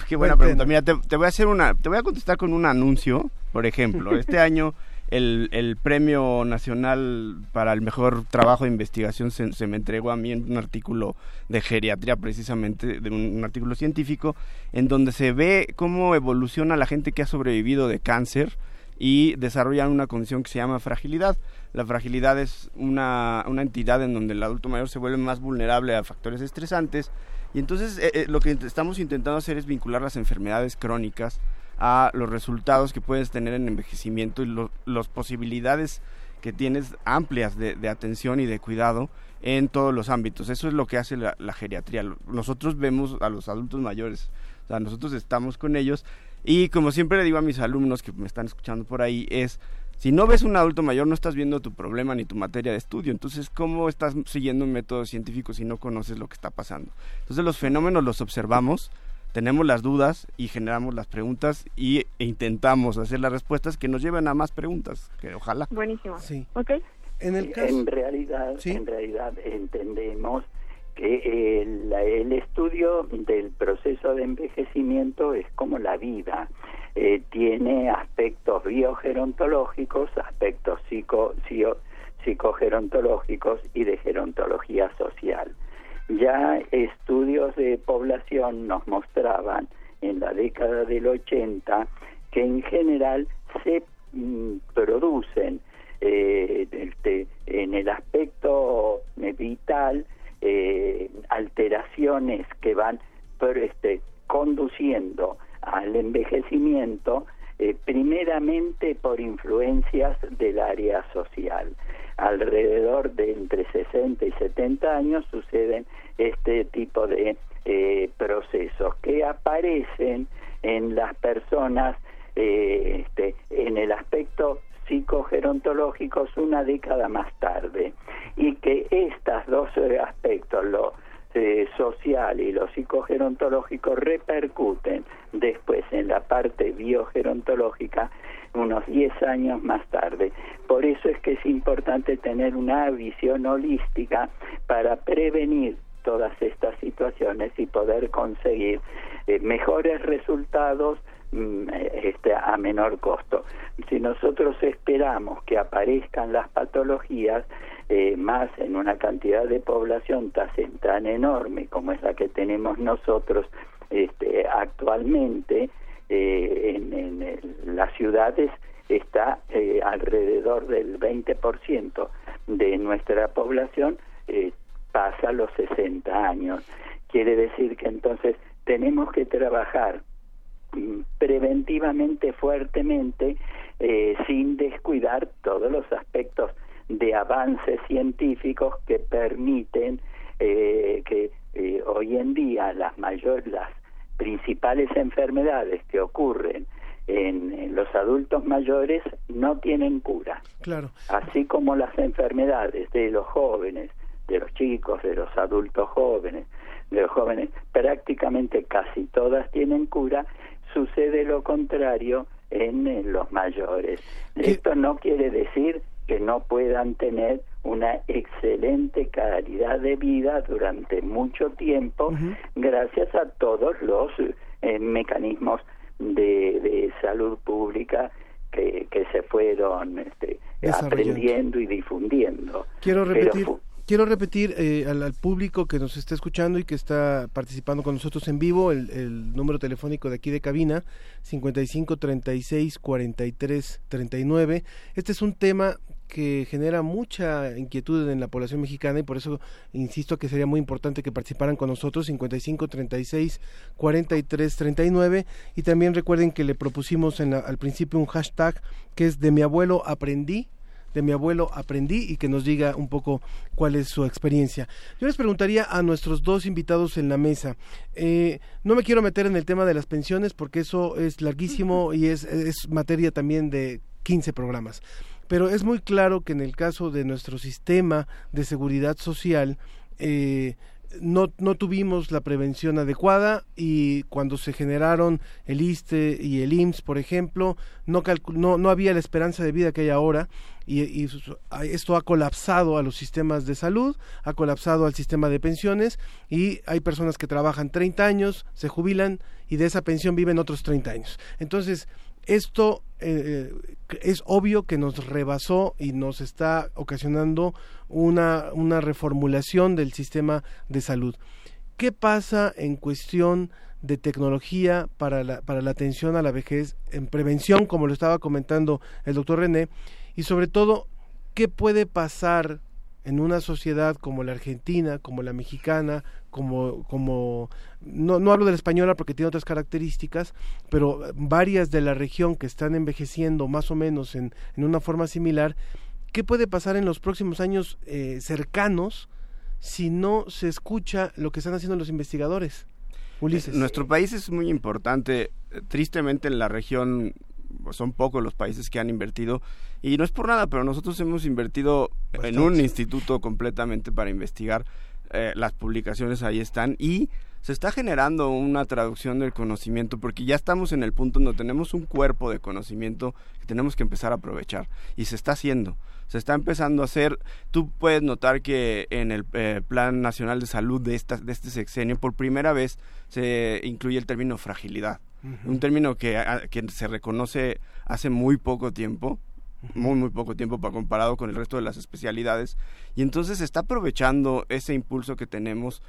qué buena pregunta. Mira, te, voy a hacer una, te voy a contestar con un anuncio, por ejemplo. Este año el, el premio nacional para el mejor trabajo de investigación se, se me entregó a mí en un artículo de geriatría precisamente, de un, un artículo científico, en donde se ve cómo evoluciona la gente que ha sobrevivido de cáncer y desarrollan una condición que se llama fragilidad. La fragilidad es una, una entidad en donde el adulto mayor se vuelve más vulnerable a factores estresantes y entonces eh, eh, lo que estamos intentando hacer es vincular las enfermedades crónicas a los resultados que puedes tener en envejecimiento y lo- las posibilidades que tienes amplias de, atención y de cuidado en todos los ámbitos. Eso es lo que hace la, la geriatría. Nosotros vemos a los adultos mayores, o sea, nosotros estamos con ellos y como siempre le digo a mis alumnos que me están escuchando por ahí es, si no ves un adulto mayor no estás viendo tu problema ni tu materia de estudio, entonces ¿cómo estás siguiendo un método científico si no conoces lo que está pasando? Entonces los fenómenos los observamos, tenemos las dudas y generamos las preguntas y, e intentamos hacer las respuestas que nos lleven a más preguntas, que ojalá.
Buenísimo.
Sí.
Ok.
En el caso...
En realidad, en realidad entendemos que el, el estudio del proceso de envejecimiento es como la vida. Eh, tiene aspectos biogerontológicos, aspectos psico, psicogerontológicos y de gerontología social. Ya estudios de población nos mostraban en la década del 80 que en general se mm, producen eh, en el aspecto eh, vital eh, alteraciones que van por, este, conduciendo al envejecimiento eh, primeramente por influencias del área social. Alrededor de entre 60 y 70 años suceden este tipo de eh, procesos que aparecen en las personas eh, este, en el aspecto psicogerontológicos una década más tarde y que estos dos aspectos, lo eh, social y lo psicogerontológico, repercuten después en la parte biogerontológica unos 10 años más tarde. Por eso es que es importante tener una visión holística para prevenir todas estas situaciones y poder conseguir eh, mejores resultados mm, este, a menor costo. Si nosotros esperamos que aparezcan las patologías eh, más en una cantidad de población tan, tan enorme como es la que tenemos nosotros este, actualmente, eh, en, las ciudades está eh, alrededor del 20% de nuestra población eh, pasa los 60 años. Quiere decir que entonces tenemos que trabajar mm, preventivamente fuertemente sin descuidar todos los aspectos de avances científicos que permiten eh, que eh, hoy en día las mayores las principales enfermedades que ocurren en, en los adultos mayores no tienen cura
Claro.
así como las enfermedades de los jóvenes, de los chicos, de los adultos jóvenes, de los jóvenes, prácticamente casi todas tienen cura, sucede lo contrario en, los mayores. Esto no quiere decir que no puedan tener una excelente calidad de vida durante mucho tiempo gracias a todos los eh, mecanismos de, de salud pública que, que se fueron este, aprendiendo y difundiendo.
Quiero repetir, quiero repetir eh, al, al público que nos está escuchando y que está participando con nosotros en vivo el, el número telefónico de aquí de cabina 55 36 43 39. Este es un tema que genera mucha inquietud en la población mexicana y por eso insisto que sería muy importante que participaran con nosotros 55 36 43 39 y también recuerden que le propusimos en la- al principio un hashtag que es de mi abuelo aprendí de mi abuelo aprendí y que nos diga un poco cuál es su experiencia. Yo les preguntaría a nuestros dos invitados en la mesa, eh, no me quiero meter en el tema de las pensiones porque eso es larguísimo y es, es materia también de 15 programas, pero es muy claro que en el caso de nuestro sistema de seguridad social, eh, no, no tuvimos la prevención adecuada y cuando se generaron el ISTE y el IMSS, por ejemplo, no, no, no había la esperanza de vida que hay ahora y, y esto ha colapsado a los sistemas de salud, ha colapsado al sistema de pensiones y hay personas que trabajan 30 años, se jubilan y de esa pensión viven otros 30 años. Entonces, esto eh, es obvio que nos rebasó y nos está ocasionando una, una reformulación del sistema de salud. ¿Qué pasa en cuestión de tecnología para la, para la atención a la vejez, en prevención, como lo estaba comentando el doctor René, y sobre todo, ¿qué puede pasar en una sociedad como la argentina, como la mexicana, como, como no, no hablo de la española porque tiene otras características, pero varias de la región que están envejeciendo más o menos en, en una forma similar, ¿qué puede pasar en los próximos años eh, cercanos si no se escucha lo que están haciendo los investigadores? Ulises.
Nuestro país es muy importante. Tristemente en la región son pocos los países que han invertido. Y no es por nada, pero nosotros hemos invertido en un instituto completamente para investigar eh, las publicaciones ahí están. Y se está generando una traducción del conocimiento porque ya estamos en el punto donde tenemos un cuerpo de conocimiento que tenemos que empezar a aprovechar. Y se está haciendo, se está empezando a hacer. Tú puedes notar que en el eh, Plan Nacional de Salud de, esta, de este sexenio por primera vez se incluye el término fragilidad, un término que, que se reconoce hace muy poco tiempo muy muy poco tiempo para comparado con el resto de las especialidades y entonces se está aprovechando ese impulso que tenemos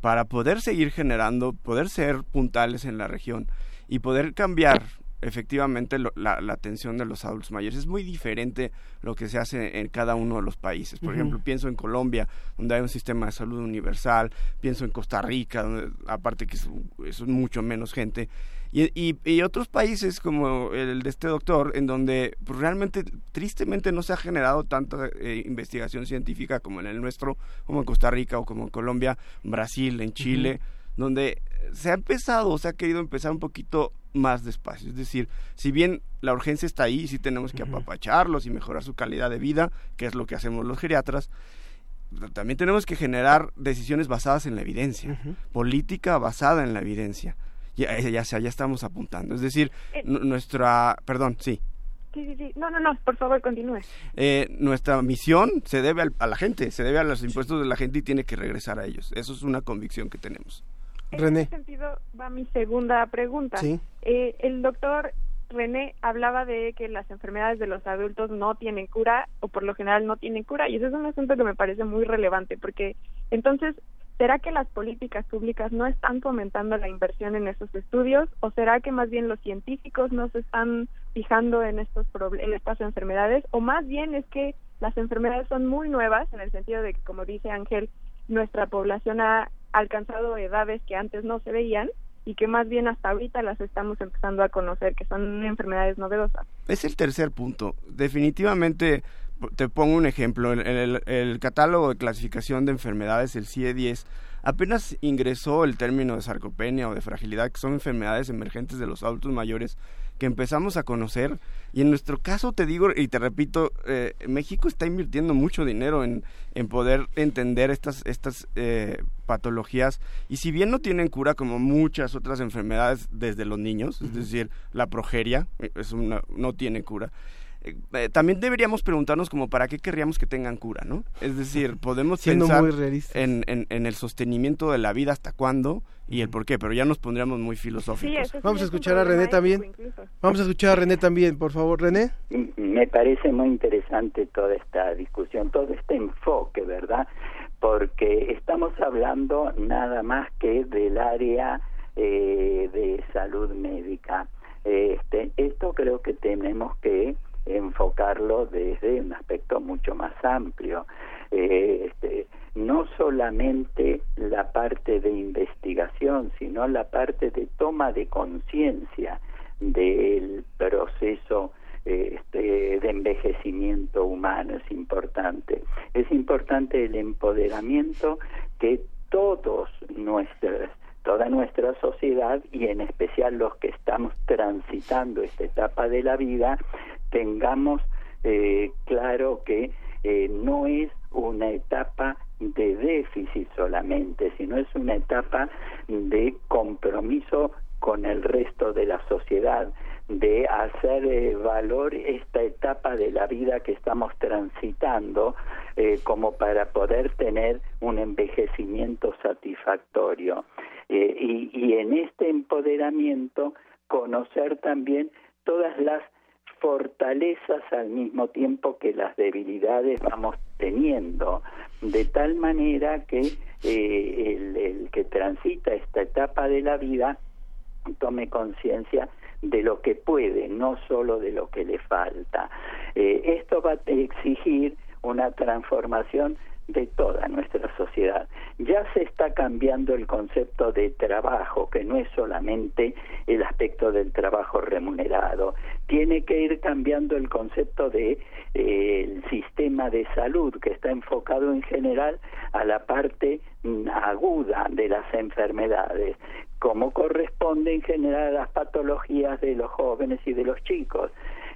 para poder seguir generando, poder ser puntales en la región y poder cambiar efectivamente la, la, atención de los adultos mayores. Es muy diferente lo que se hace en cada uno de los países. Por ejemplo, pienso en Colombia, donde hay un sistema de salud universal, pienso en Costa Rica, donde aparte que es, es mucho menos gente, y, y, otros países como el de este doctor, en donde pues, realmente, tristemente, no se ha generado tanta eh, investigación científica como en el nuestro, como en Costa Rica o como en Colombia, Brasil, en Chile, donde se ha empezado, se ha querido empezar un poquito más despacio. Es decir, si bien la urgencia está ahí, sí tenemos que apapacharlos y mejorar su calidad de vida, que es lo que hacemos los geriatras, también tenemos que generar decisiones basadas en la evidencia, política basada en la evidencia ya, ya, ya estamos apuntando. Es decir,
Eh,
nuestra, perdón, sí.
Sí, sí, sí. No, no, no, por favor, continúe.
Eh, nuestra misión se debe al- a la gente, se debe a los impuestos de la gente y tiene que regresar a ellos. Eso es una convicción que tenemos.
En ese sentido va mi segunda pregunta.
Sí.
Eh, el doctor René hablaba de que las enfermedades de los adultos no tienen cura o por lo general no tienen cura y eso es un asunto que me parece muy relevante porque entonces, ¿será que las políticas públicas no están fomentando la inversión en esos estudios o será que más bien los científicos no se están fijando en estos en estas enfermedades o más bien es que las enfermedades son muy nuevas en el sentido de que como dice Ángel nuestra población ha alcanzado edades que antes no se veían y que más bien hasta ahorita las estamos empezando a conocer, que son enfermedades novedosas.
Es el tercer punto. Definitivamente, te pongo un ejemplo. El, el- el catálogo de clasificación de enfermedades, el CIE-10, apenas ingresó el término de sarcopenia o de fragilidad, que son enfermedades emergentes de los adultos mayores que empezamos a conocer. Y en nuestro caso, te digo y te repito, eh, México está invirtiendo mucho dinero en, en poder entender estas, estas eh, patologías. Y si bien no tienen cura como muchas otras enfermedades desde los niños, es decir, la progeria eh, es una, no tiene cura. Eh, eh, también deberíamos preguntarnos como para qué querríamos que tengan cura, ¿no? Es decir, podemos
Siendo
pensar
muy
en, en, en el sostenimiento de la vida hasta cuándo y el por qué, pero ya nos pondríamos muy filosóficos.
Vamos a escuchar a René también. Vamos a escuchar a René también, por favor, René.
Me parece muy interesante toda esta discusión, todo este enfoque, ¿verdad? Porque estamos hablando nada más que del área eh, de salud médica. Este, esto creo que tenemos que enfocarlo desde un aspecto mucho más amplio. Eh, este, no solamente la parte de investigación, sino la parte de toma de conciencia del proceso eh, este, de envejecimiento humano es importante. Es importante el empoderamiento que todos nuestras toda nuestra sociedad y en especial los que estamos transitando esta etapa de la vida tengamos eh, claro que eh, no es una etapa de déficit solamente, sino es una etapa de compromiso con el resto de la sociedad, de hacer eh, valor esta etapa de la vida que estamos transitando eh, como para poder tener un envejecimiento satisfactorio. Y, y en este empoderamiento conocer también todas las fortalezas al mismo tiempo que las debilidades vamos teniendo, de tal manera que eh, el, que transita esta etapa de la vida tome conciencia de lo que puede, no solo de lo que le falta. Eh, esto va a exigir una transformación de toda nuestra sociedad. Ya se está cambiando el concepto de trabajo, que no es solamente el aspecto del trabajo remunerado. Tiene que ir cambiando el concepto de eh, el sistema de salud, que está enfocado en general a la parte aguda de las enfermedades, como corresponde en general a las patologías de los jóvenes y de los chicos.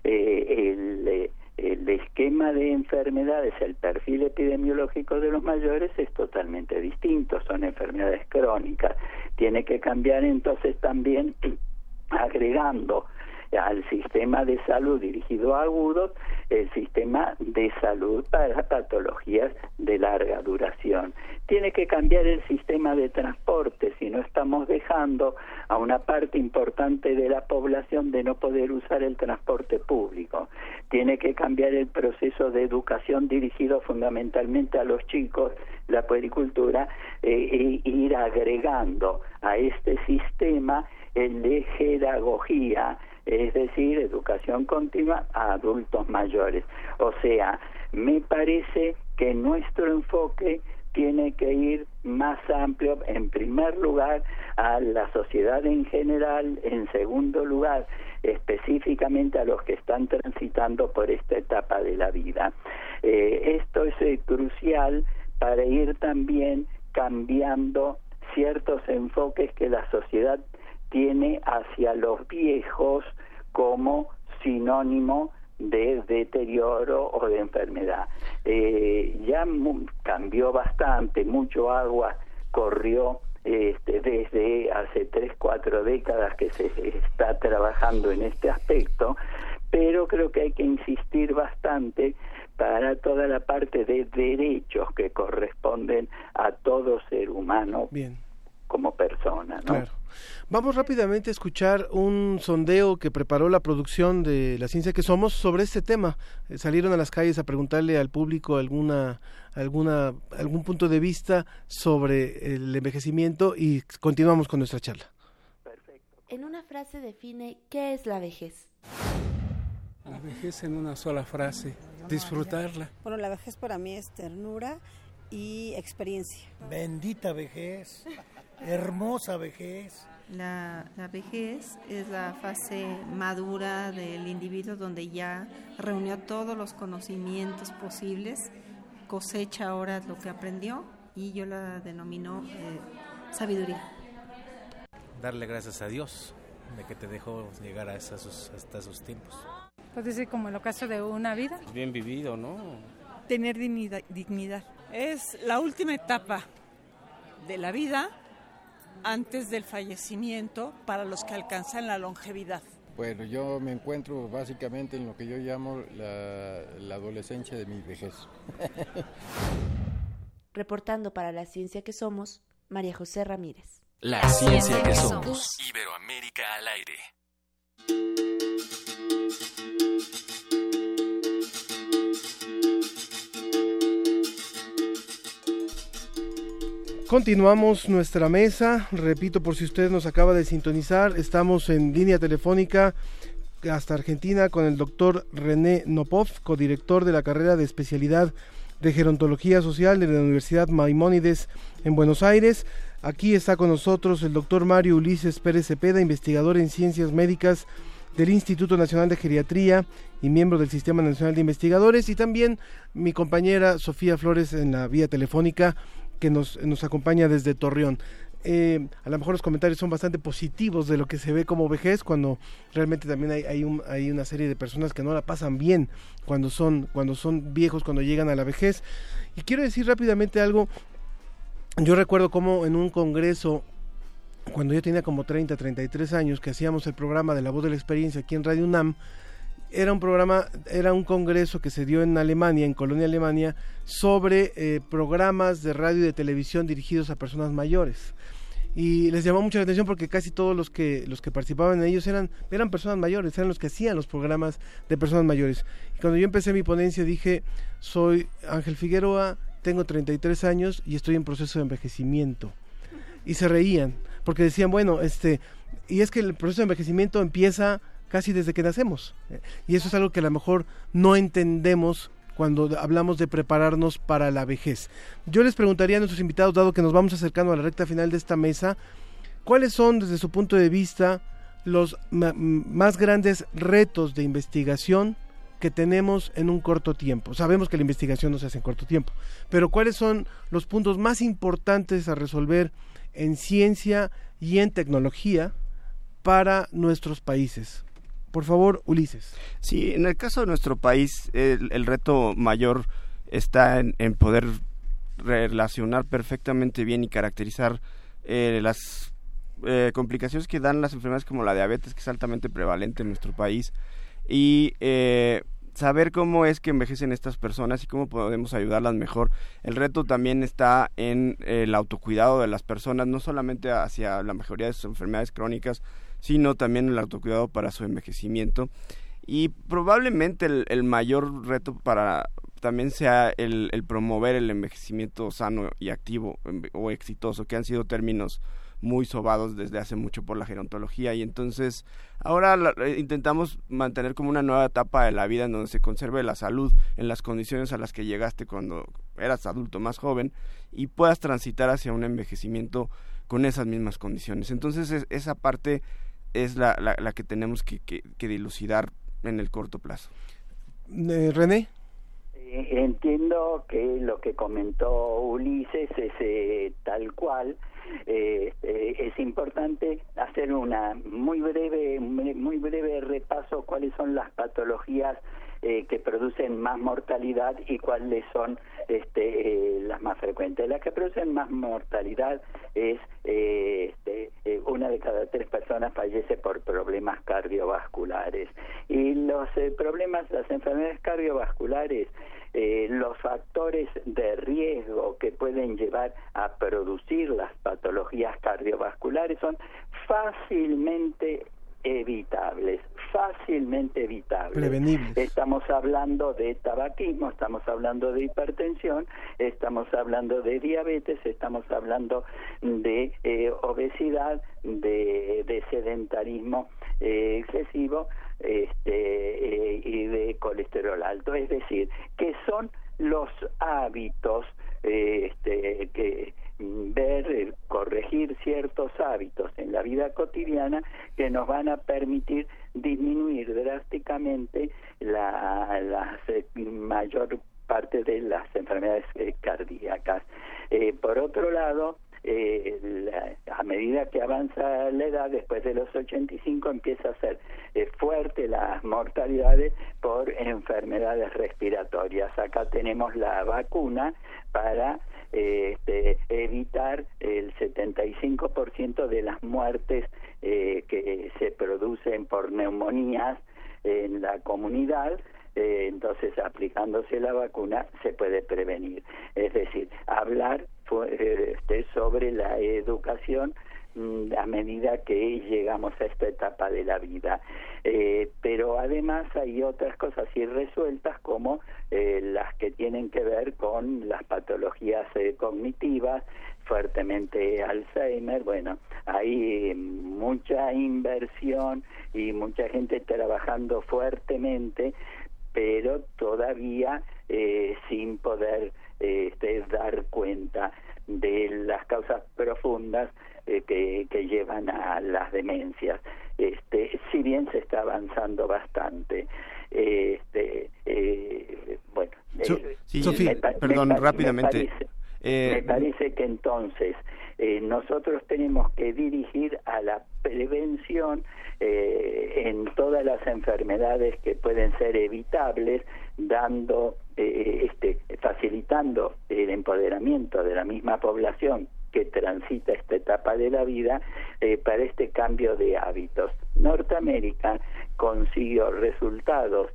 Eh, el, eh, el esquema de enfermedades, el perfil epidemiológico de los mayores es totalmente distinto, son enfermedades crónicas. Tiene que cambiar entonces también agregando al sistema de salud dirigido a agudos el sistema de salud para patologías de larga duración. Tiene que cambiar el sistema de transporte si no estamos dejando a una parte importante de la población de no poder usar el transporte público. Tiene que cambiar el proceso de educación dirigido fundamentalmente a los chicos, la puericultura, e ir agregando a este sistema el de pedagogía, es decir, educación continua a adultos mayores. O sea, me parece que nuestro enfoque tiene que ir más amplio, en primer lugar, a la sociedad en general, en segundo lugar, específicamente a los que están transitando por esta etapa de la vida. Eh, esto es eh, crucial para ir también cambiando ciertos enfoques que la sociedad tiene hacia los viejos como sinónimo de deterioro o de enfermedad. Eh, ya cambió bastante, mucho agua corrió este, desde hace tres, cuatro décadas que se está trabajando en este aspecto, pero creo que hay que insistir bastante para toda la parte de derechos que corresponden a todo ser humano como persona. ¿no?
Vamos rápidamente a escuchar un sondeo que preparó la producción de La Ciencia que Somos sobre este tema. Eh, salieron a las calles a preguntarle al público alguna, alguna, algún punto de vista sobre el envejecimiento y continuamos con nuestra charla.
En una frase define qué es la vejez.
La vejez en una sola frase, disfrutarla.
Bueno, la vejez para mí es ternura y experiencia.
Bendita vejez, hermosa vejez.
La, la, vejez es la fase madura del individuo donde ya reunió todos los conocimientos posibles, cosecha ahora lo que aprendió y yo la denomino eh, sabiduría.
Darle gracias a Dios de que te dejó llegar a esos, hasta esos tiempos.
Pues decir como el ocaso de una vida.
Bien vivido, ¿no?
Tener dignidad, dignidad.
Es la última etapa de la vida antes del fallecimiento para los que alcanzan la longevidad?
Bueno, yo me encuentro básicamente en lo que yo llamo la, la adolescencia de mi vejez.
Reportando para la ciencia que somos, María José Ramírez.
La ciencia que somos. Iberoamérica al aire.
Continuamos nuestra mesa, repito por si usted nos acaba de sintonizar, estamos en línea telefónica hasta Argentina con el doctor René Nopov, codirector de la carrera de especialidad de gerontología social de la Universidad Maimónides en Buenos Aires. Aquí está con nosotros el doctor Mario Ulises Pérez Cepeda, investigador en ciencias médicas del Instituto Nacional de Geriatría y miembro del Sistema Nacional de Investigadores y también mi compañera Sofía Flores en la vía telefónica que nos, nos acompaña desde Torreón. Eh, a lo mejor los comentarios son bastante positivos de lo que se ve como vejez, cuando realmente también hay, hay, un, hay una serie de personas que no la pasan bien cuando son, cuando son viejos, cuando llegan a la vejez. Y quiero decir rápidamente algo, yo recuerdo como en un congreso, cuando yo tenía como 30, 33 años, que hacíamos el programa de la voz de la experiencia aquí en Radio UNAM, era un programa, era un congreso que se dio en Alemania, en Colonia Alemania, sobre eh, programas de radio y de televisión dirigidos a personas mayores. y les llamó mucho la atención porque casi todos los que los que participaban en ellos eran eran personas mayores, eran los que hacían los programas de personas mayores. Y cuando yo empecé mi ponencia dije, soy Ángel Figueroa, tengo 33 años y estoy en proceso de envejecimiento. Y se reían porque decían, bueno, este y es que el proceso de envejecimiento empieza casi desde que nacemos. Y eso es algo que a lo mejor no entendemos cuando hablamos de prepararnos para la vejez. Yo les preguntaría a nuestros invitados, dado que nos vamos acercando a la recta final de esta mesa, ¿cuáles son desde su punto de vista los más grandes retos de investigación que tenemos en un corto tiempo? Sabemos que la investigación no se hace en corto tiempo, pero ¿cuáles son los puntos más importantes a resolver en ciencia y en tecnología para nuestros países? Por favor, Ulises.
Sí, en el caso de nuestro país, el, reto mayor está en, poder relacionar perfectamente bien y caracterizar eh, las eh, complicaciones que dan las enfermedades como la diabetes, que es altamente prevalente en nuestro país, y eh, saber cómo es que envejecen estas personas y cómo podemos ayudarlas mejor. El reto también está en el autocuidado de las personas, no solamente hacia la mejoría de sus enfermedades crónicas, sino también el autocuidado para su envejecimiento. Y probablemente el, mayor reto para también sea el, promover el envejecimiento sano y activo em, o exitoso, que han sido términos muy sobados desde hace mucho por la gerontología y entonces ahora eh, intentamos mantener como una nueva etapa de la vida en donde se conserve la salud en las condiciones a las que llegaste cuando eras adulto más joven y puedas transitar hacia un envejecimiento con esas mismas condiciones. Entonces esa parte es la, la, que tenemos que, que, dilucidar en el corto plazo.
Eh, René.
Eh, entiendo que lo que comentó Ulises es eh, tal cual. es importante hacer una muy breve, muy breve repaso cuáles son las patologías eh, que producen más mortalidad y cuáles son este, eh, las más frecuentes. Las que producen más mortalidad es eh, este, una de cada tres personas fallece por problemas cardiovasculares. Y los problemas, las enfermedades cardiovasculares, los factores de riesgo que pueden llevar a producir las patologías cardiovasculares son fácilmente evitables, fácilmente evitables. Estamos hablando de tabaquismo, estamos hablando de hipertensión, estamos hablando de diabetes, estamos hablando de eh, obesidad, de, sedentarismo eh, excesivo este, eh, y de colesterol alto. Es decir, que son los hábitos este, que ver, eh, corregir ciertos hábitos en la vida cotidiana que nos van a permitir disminuir drásticamente la, la mayor parte de las enfermedades eh, cardíacas. Eh, por otro lado, a medida que avanza la edad, después de los 85 empieza a ser fuerte las mortalidades por enfermedades respiratorias. Acá tenemos la vacuna para este, evitar el 75% de las muertes eh, que se producen por neumonías en la comunidad. Eh, entonces, aplicándose la vacuna se puede prevenir. Es decir, hablar este, sobre la educación Mm, a medida que llegamos a esta etapa de la vida. Eh, pero además hay otras cosas irresueltas como eh, las que tienen que ver con las patologías eh, cognitivas, fuertemente Alzheimer, bueno, hay mucha inversión y mucha gente trabajando fuertemente, pero todavía sin poder este, dar cuenta de las causas profundas eh, que, llevan a las demencias. Este, si bien se está avanzando bastante, este, eh, bueno,
Sofía, perdón, rápidamente.
Me parece, que entonces eh, nosotros tenemos que dirigir a la prevención en todas las enfermedades que pueden ser evitables, dando, este, facilitando el empoderamiento de la misma población que transita esta etapa de la vida eh, para este cambio de hábitos. Norteamérica consiguió resultados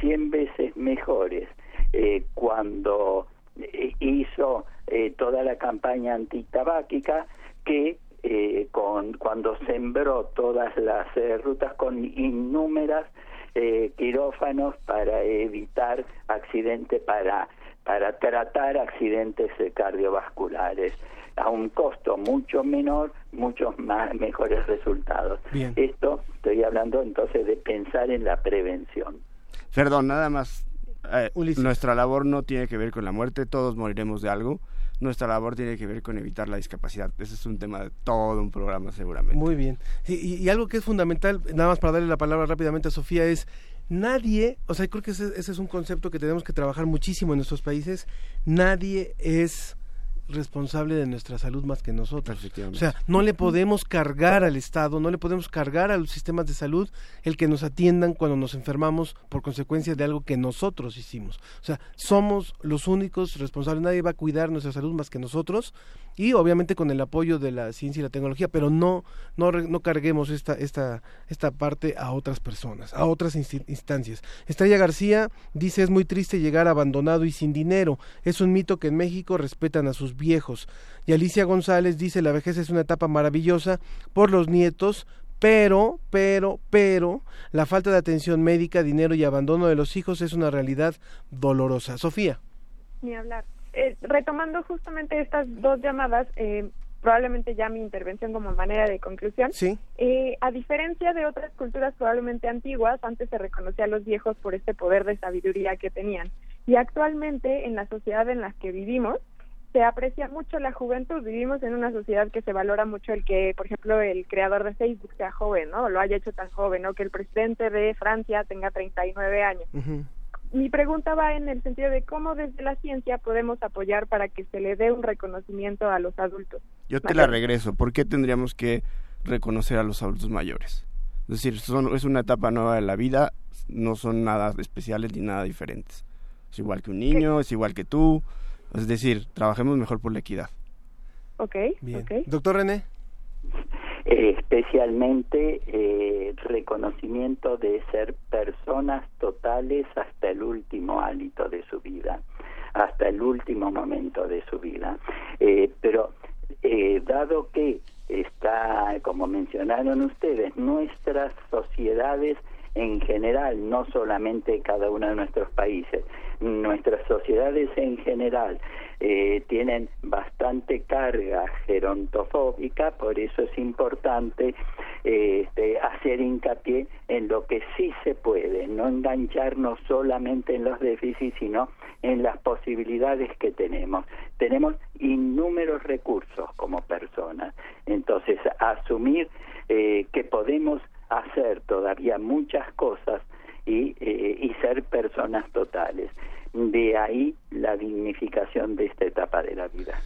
100 veces mejores eh, cuando eh, hizo toda la campaña antitabáquica que eh, con cuando sembró todas las eh, rutas con innúmeras eh, quirófanos para evitar accidentes, para, para tratar accidentes cardiovasculares a un costo mucho menor, muchos más mejores resultados.
Bien.
Esto estoy hablando entonces de pensar en la prevención.
Perdón, nada más. eh, nuestra labor no tiene que ver con la muerte, todos moriremos de algo. Nuestra labor tiene que ver con evitar la discapacidad. Ese es un tema de todo un programa seguramente.
Muy bien. Y, y- algo que es fundamental, nada más para darle la palabra rápidamente a Sofía, es nadie, o sea, creo que ese, ese es un concepto que tenemos que trabajar muchísimo en nuestros países, nadie es responsable de nuestra salud más que nosotros. O sea, no le podemos cargar al Estado, no le podemos cargar a los sistemas de salud el que nos atiendan cuando nos enfermamos por consecuencia de algo que nosotros hicimos. O sea, somos los únicos responsables, nadie va a cuidar nuestra salud más que nosotros y obviamente con el apoyo de la ciencia y la tecnología, pero no no, no carguemos esta esta esta parte a otras personas, a otras instancias. Estrella García dice es muy triste llegar abandonado y sin dinero. Es un mito que en México respetan a sus viejos. Y Alicia González dice la vejez es una etapa maravillosa por los nietos, pero, pero, pero, la falta de atención médica, dinero y abandono de los hijos es una realidad dolorosa. Sofía.
Ni hablar. Eh, retomando justamente estas dos llamadas, eh, probablemente ya mi intervención como manera de conclusión.
Sí.
Eh, a diferencia de otras culturas probablemente antiguas, antes se reconocía a los viejos por este poder de sabiduría que tenían. Y actualmente, en la sociedad en la que vivimos, se aprecia mucho la juventud. Vivimos en una sociedad que se valora mucho el que, por ejemplo, el creador de Facebook sea joven, ¿no? O lo haya hecho tan joven, o que el presidente de Francia tenga 39 años. Mi pregunta va en el sentido de cómo desde la ciencia podemos apoyar para que se le dé un reconocimiento a los adultos.
Yo te la regreso. ¿Por qué tendríamos que reconocer a los adultos mayores? Es decir, son, es una etapa nueva de la vida, no son nada especiales ni nada diferentes. Es igual que un niño, es igual que tú. Es decir, trabajemos mejor por la equidad.
Ok,
Bien.
ok.
Doctor René.
Eh, especialmente eh, reconocimiento de ser personas totales hasta el último hálito de su vida, hasta el último momento de su vida. Eh, pero eh, dado que está, como mencionaron ustedes, nuestras sociedades en general, no solamente cada uno de nuestros países, nuestras sociedades en general eh, tienen bastante carga gerontofóbica, por eso es importante eh, este, hacer hincapié en lo que sí se puede, no engancharnos solamente en los déficits, sino en las posibilidades que tenemos. Tenemos innúmeros recursos como personas, entonces asumir eh, que podemos hacer todavía muchas cosas y, eh, y ser personas totales. De ahí la dignificación de esta etapa de la vida.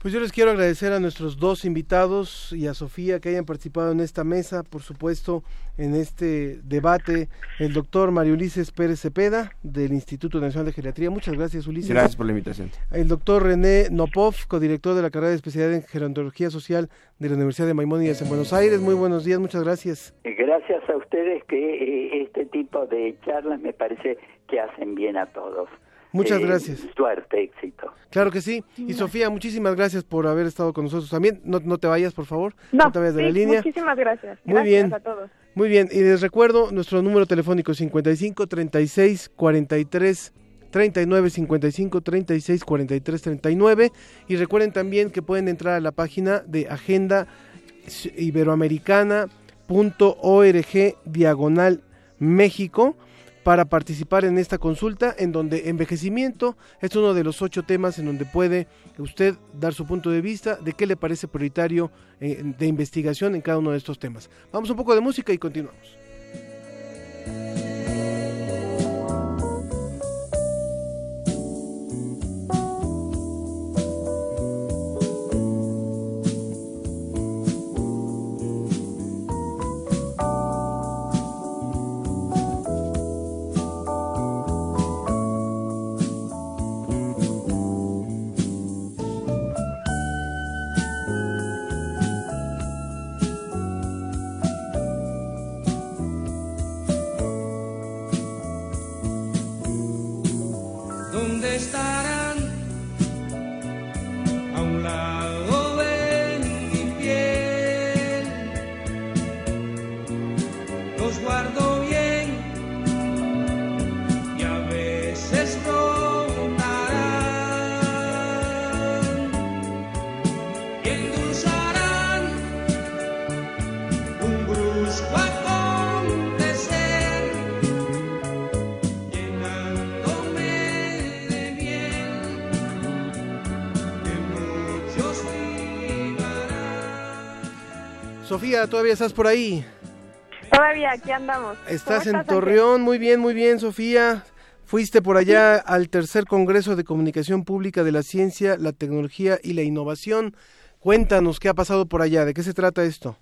Pues yo les quiero agradecer a nuestros dos invitados y a Sofía que hayan participado en esta mesa, por supuesto, en este debate, el doctor Mario Ulises Pérez Cepeda del Instituto Nacional de Geriatría. Muchas gracias, Ulises.
Gracias por la invitación.
El doctor René Nopov, codirector de la carrera de especialidad en gerontología social de la Universidad de Maimónides en Buenos Aires. Muy buenos días, muchas gracias.
Gracias a ustedes que eh, este tipo de charlas me parece que hacen bien a todos.
Muchas
Eh,
gracias.
Suerte, éxito.
Claro que sí. Y Sofía, muchísimas gracias por haber estado con nosotros también. No, no te vayas, por favor.
No,
te vayas de
sí,
la línea.
muchísimas gracias.
Muy
Gracias
bien.
a todos.
Muy bien, y les recuerdo nuestro número telefónico 55 36 43 39 55 36 43 39 y recuerden también que pueden entrar a la página de agenda iberoamericana.org diagonal México para participar en esta consulta en donde envejecimiento es uno de los ocho temas en donde puede usted dar su punto de vista de qué le parece prioritario eh, de investigación en cada uno de estos temas. Vamos un poco de música y continuamos. Sofía, ¿todavía estás por ahí?
Todavía, aquí andamos.
Estás
¿Cómo
en Torreón, muy bien, muy bien, Sofía. Fuiste por allá al tercer Congreso de Comunicación Pública de la Ciencia, la Tecnología y la Innovación. Cuéntanos qué ha pasado por allá, de qué se trata esto.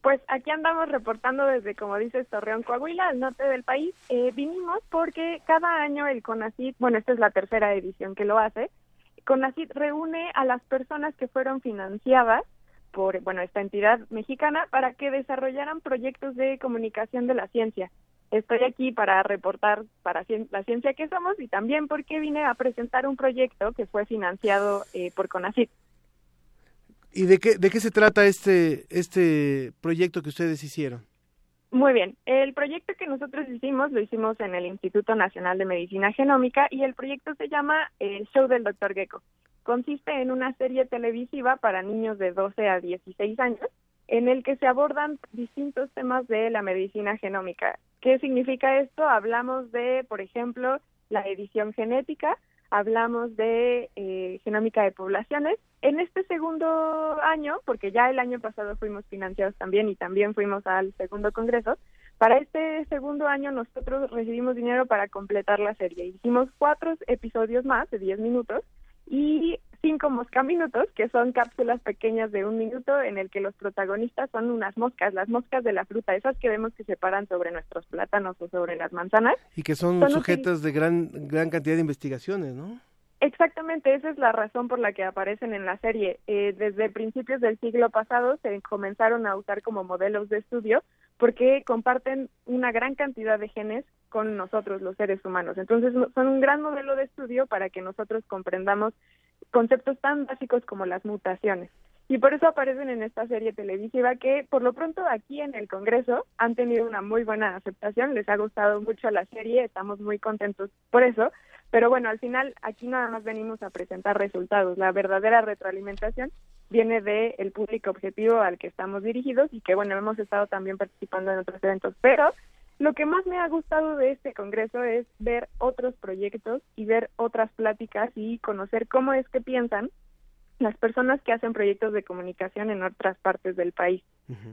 Pues aquí andamos reportando desde, como dices, Torreón, Coahuila, al norte del país. Eh, vinimos porque cada año el CONACYT, bueno, esta es la tercera edición que lo hace, CONACYT reúne a las personas que fueron financiadas por, bueno, esta entidad mexicana para que desarrollaran proyectos de comunicación de la ciencia. Estoy aquí para reportar para cien- la ciencia que somos y también porque vine a presentar un proyecto que fue financiado eh, por CONACYT.
¿Y de qué, de qué se trata este, este proyecto que ustedes hicieron?
Muy bien, el proyecto que nosotros hicimos lo hicimos en el Instituto Nacional de Medicina Genómica y el proyecto se llama eh, Show del Dr. Gecko. Consiste en una serie televisiva para niños de 12 a 16 años en el que se abordan distintos temas de la medicina genómica. ¿Qué significa esto? Hablamos de, por ejemplo, la edición genética, hablamos de eh, genómica de poblaciones. En este segundo año, porque ya el año pasado fuimos financiados también y también fuimos al segundo congreso, para este segundo año nosotros recibimos dinero para completar la serie. Hicimos cuatro episodios más de 10 minutos y cinco moscaminutos, que son cápsulas pequeñas de un minuto en el que los protagonistas son unas moscas, las moscas de la fruta, esas que vemos que se paran sobre nuestros plátanos o sobre las manzanas.
Y que son,
Son
sujetas de gran, gran cantidad de investigaciones, ¿no?
Exactamente, esa es la razón por la que aparecen en la serie. Eh, desde principios del siglo pasado se comenzaron a usar como modelos de estudio porque comparten una gran cantidad de genes con nosotros los seres humanos. Entonces son un gran modelo de estudio para que nosotros comprendamos conceptos tan básicos como las mutaciones. Y por eso aparecen en esta serie televisiva que por lo pronto aquí en el Congreso han tenido una muy buena aceptación, les ha gustado mucho la serie, estamos muy contentos por eso, pero bueno, al final aquí nada más venimos a presentar resultados. La verdadera retroalimentación viene del el público objetivo al que estamos dirigidos y que bueno, hemos estado también participando en otros eventos, pero lo que más me ha gustado de este congreso es ver otros proyectos y ver otras pláticas y conocer cómo es que piensan las personas que hacen proyectos de comunicación en otras partes del país.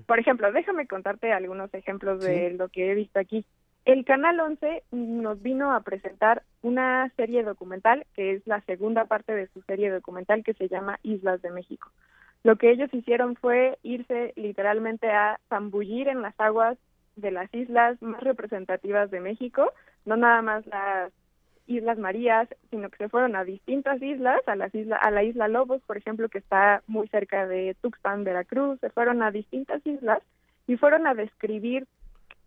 Por ejemplo, déjame contarte algunos ejemplos de lo que he visto aquí. El Canal 11 nos vino a presentar una serie documental, que es la segunda parte de su serie documental que se llama Islas de México. Lo que ellos hicieron fue irse literalmente a zambullir en las aguas de las islas más representativas de México, no nada más las Islas Marías, sino que se fueron a distintas islas, a las isla, a la isla Lobos, por ejemplo, que está muy cerca de Tuxpan, Veracruz, se fueron a distintas islas y fueron a describir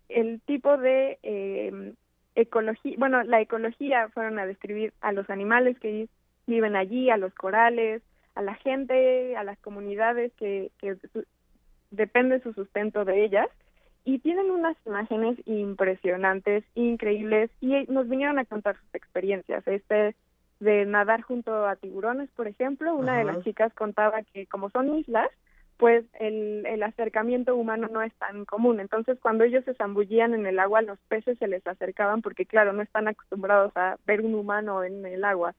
el tipo de eh, ecología, bueno, la ecología, fueron a describir a los animales que viven allí, a los corales, a la gente, a las comunidades que, que su- depende su sustento de ellas y tienen unas imágenes impresionantes, increíbles y nos vinieron a contar sus experiencias. Este de nadar junto a tiburones, por ejemplo, una de las chicas contaba que como son islas, pues el, el acercamiento humano no es tan común. Entonces, cuando ellos se zambullían en el agua, los peces se les acercaban porque, claro, no están acostumbrados a ver un humano en el agua.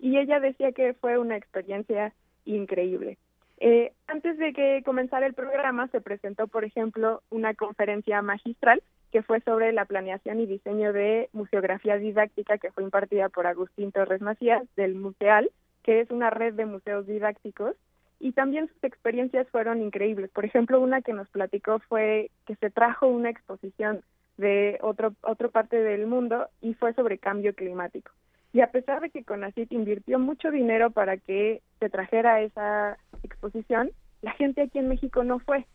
Y ella decía que fue una experiencia increíble. Eh, antes de que comenzara el programa, se presentó, por ejemplo, una conferencia magistral que fue sobre la planeación y diseño de museografía didáctica que fue impartida por Agustín Torres Macías del Museal, que es una red de museos didácticos y también sus experiencias fueron increíbles. Por ejemplo, una que nos platicó fue que se trajo una exposición de otro otra parte del mundo y fue sobre cambio climático. Y a pesar de que CONACYT invirtió mucho dinero para que se trajera esa exposición, la gente aquí en México no fue.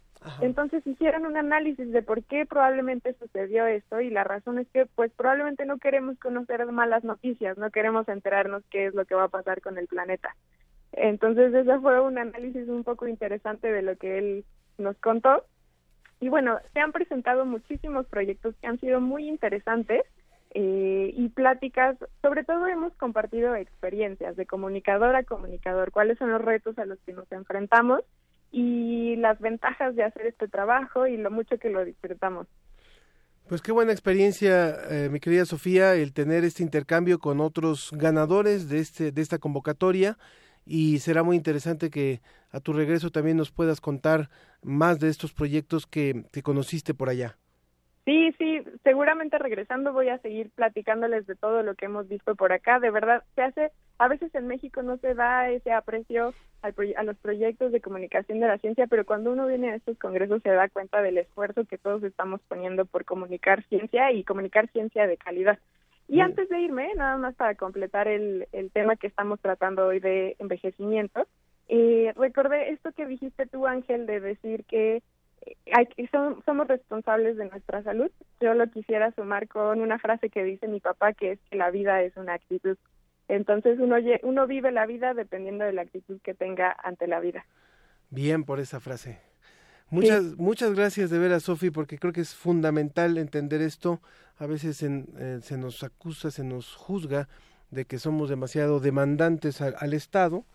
Entonces hicieron un análisis de por qué probablemente sucedió esto y la razón es que pues probablemente no queremos conocer malas noticias, no queremos enterarnos qué es lo que va a pasar con el planeta. Entonces ese fue un análisis un poco interesante de lo que él nos contó Y bueno, se han presentado muchísimos proyectos que han sido muy interesantes eh, y pláticas, sobre todo hemos compartido experiencias de comunicador a comunicador, cuáles son los retos a los que nos enfrentamos y las ventajas de hacer este trabajo y lo mucho que lo disfrutamos.
Pues qué buena experiencia, eh, mi querida Sofía, el tener este intercambio con otros ganadores de, este, de esta convocatoria y será muy interesante que a tu regreso también nos puedas contar más de estos proyectos que, que conociste por allá.
Sí, sí, seguramente regresando voy a seguir platicándoles de todo lo que hemos visto por acá. De verdad, se hace, a veces en México no se da ese aprecio al a los proyectos de comunicación de la ciencia, pero cuando uno viene a estos congresos se da cuenta del esfuerzo que todos estamos poniendo por comunicar ciencia y comunicar ciencia de calidad. Y antes de irme, nada más para completar el, el tema que estamos tratando hoy de envejecimiento, eh, recordé esto que dijiste tú, Ángel, de decir que hay, son, somos responsables de nuestra salud. Yo lo quisiera sumar con una frase que dice mi papá, que es que la vida es una actitud. Entonces uno, uno vive la vida dependiendo de la actitud que tenga ante la vida.
Bien por esa frase. Muchas, muchas gracias de veras, Sofi, porque creo que es fundamental entender esto. A veces eh, se nos acusa, se nos juzga de que somos demasiado demandantes al Estado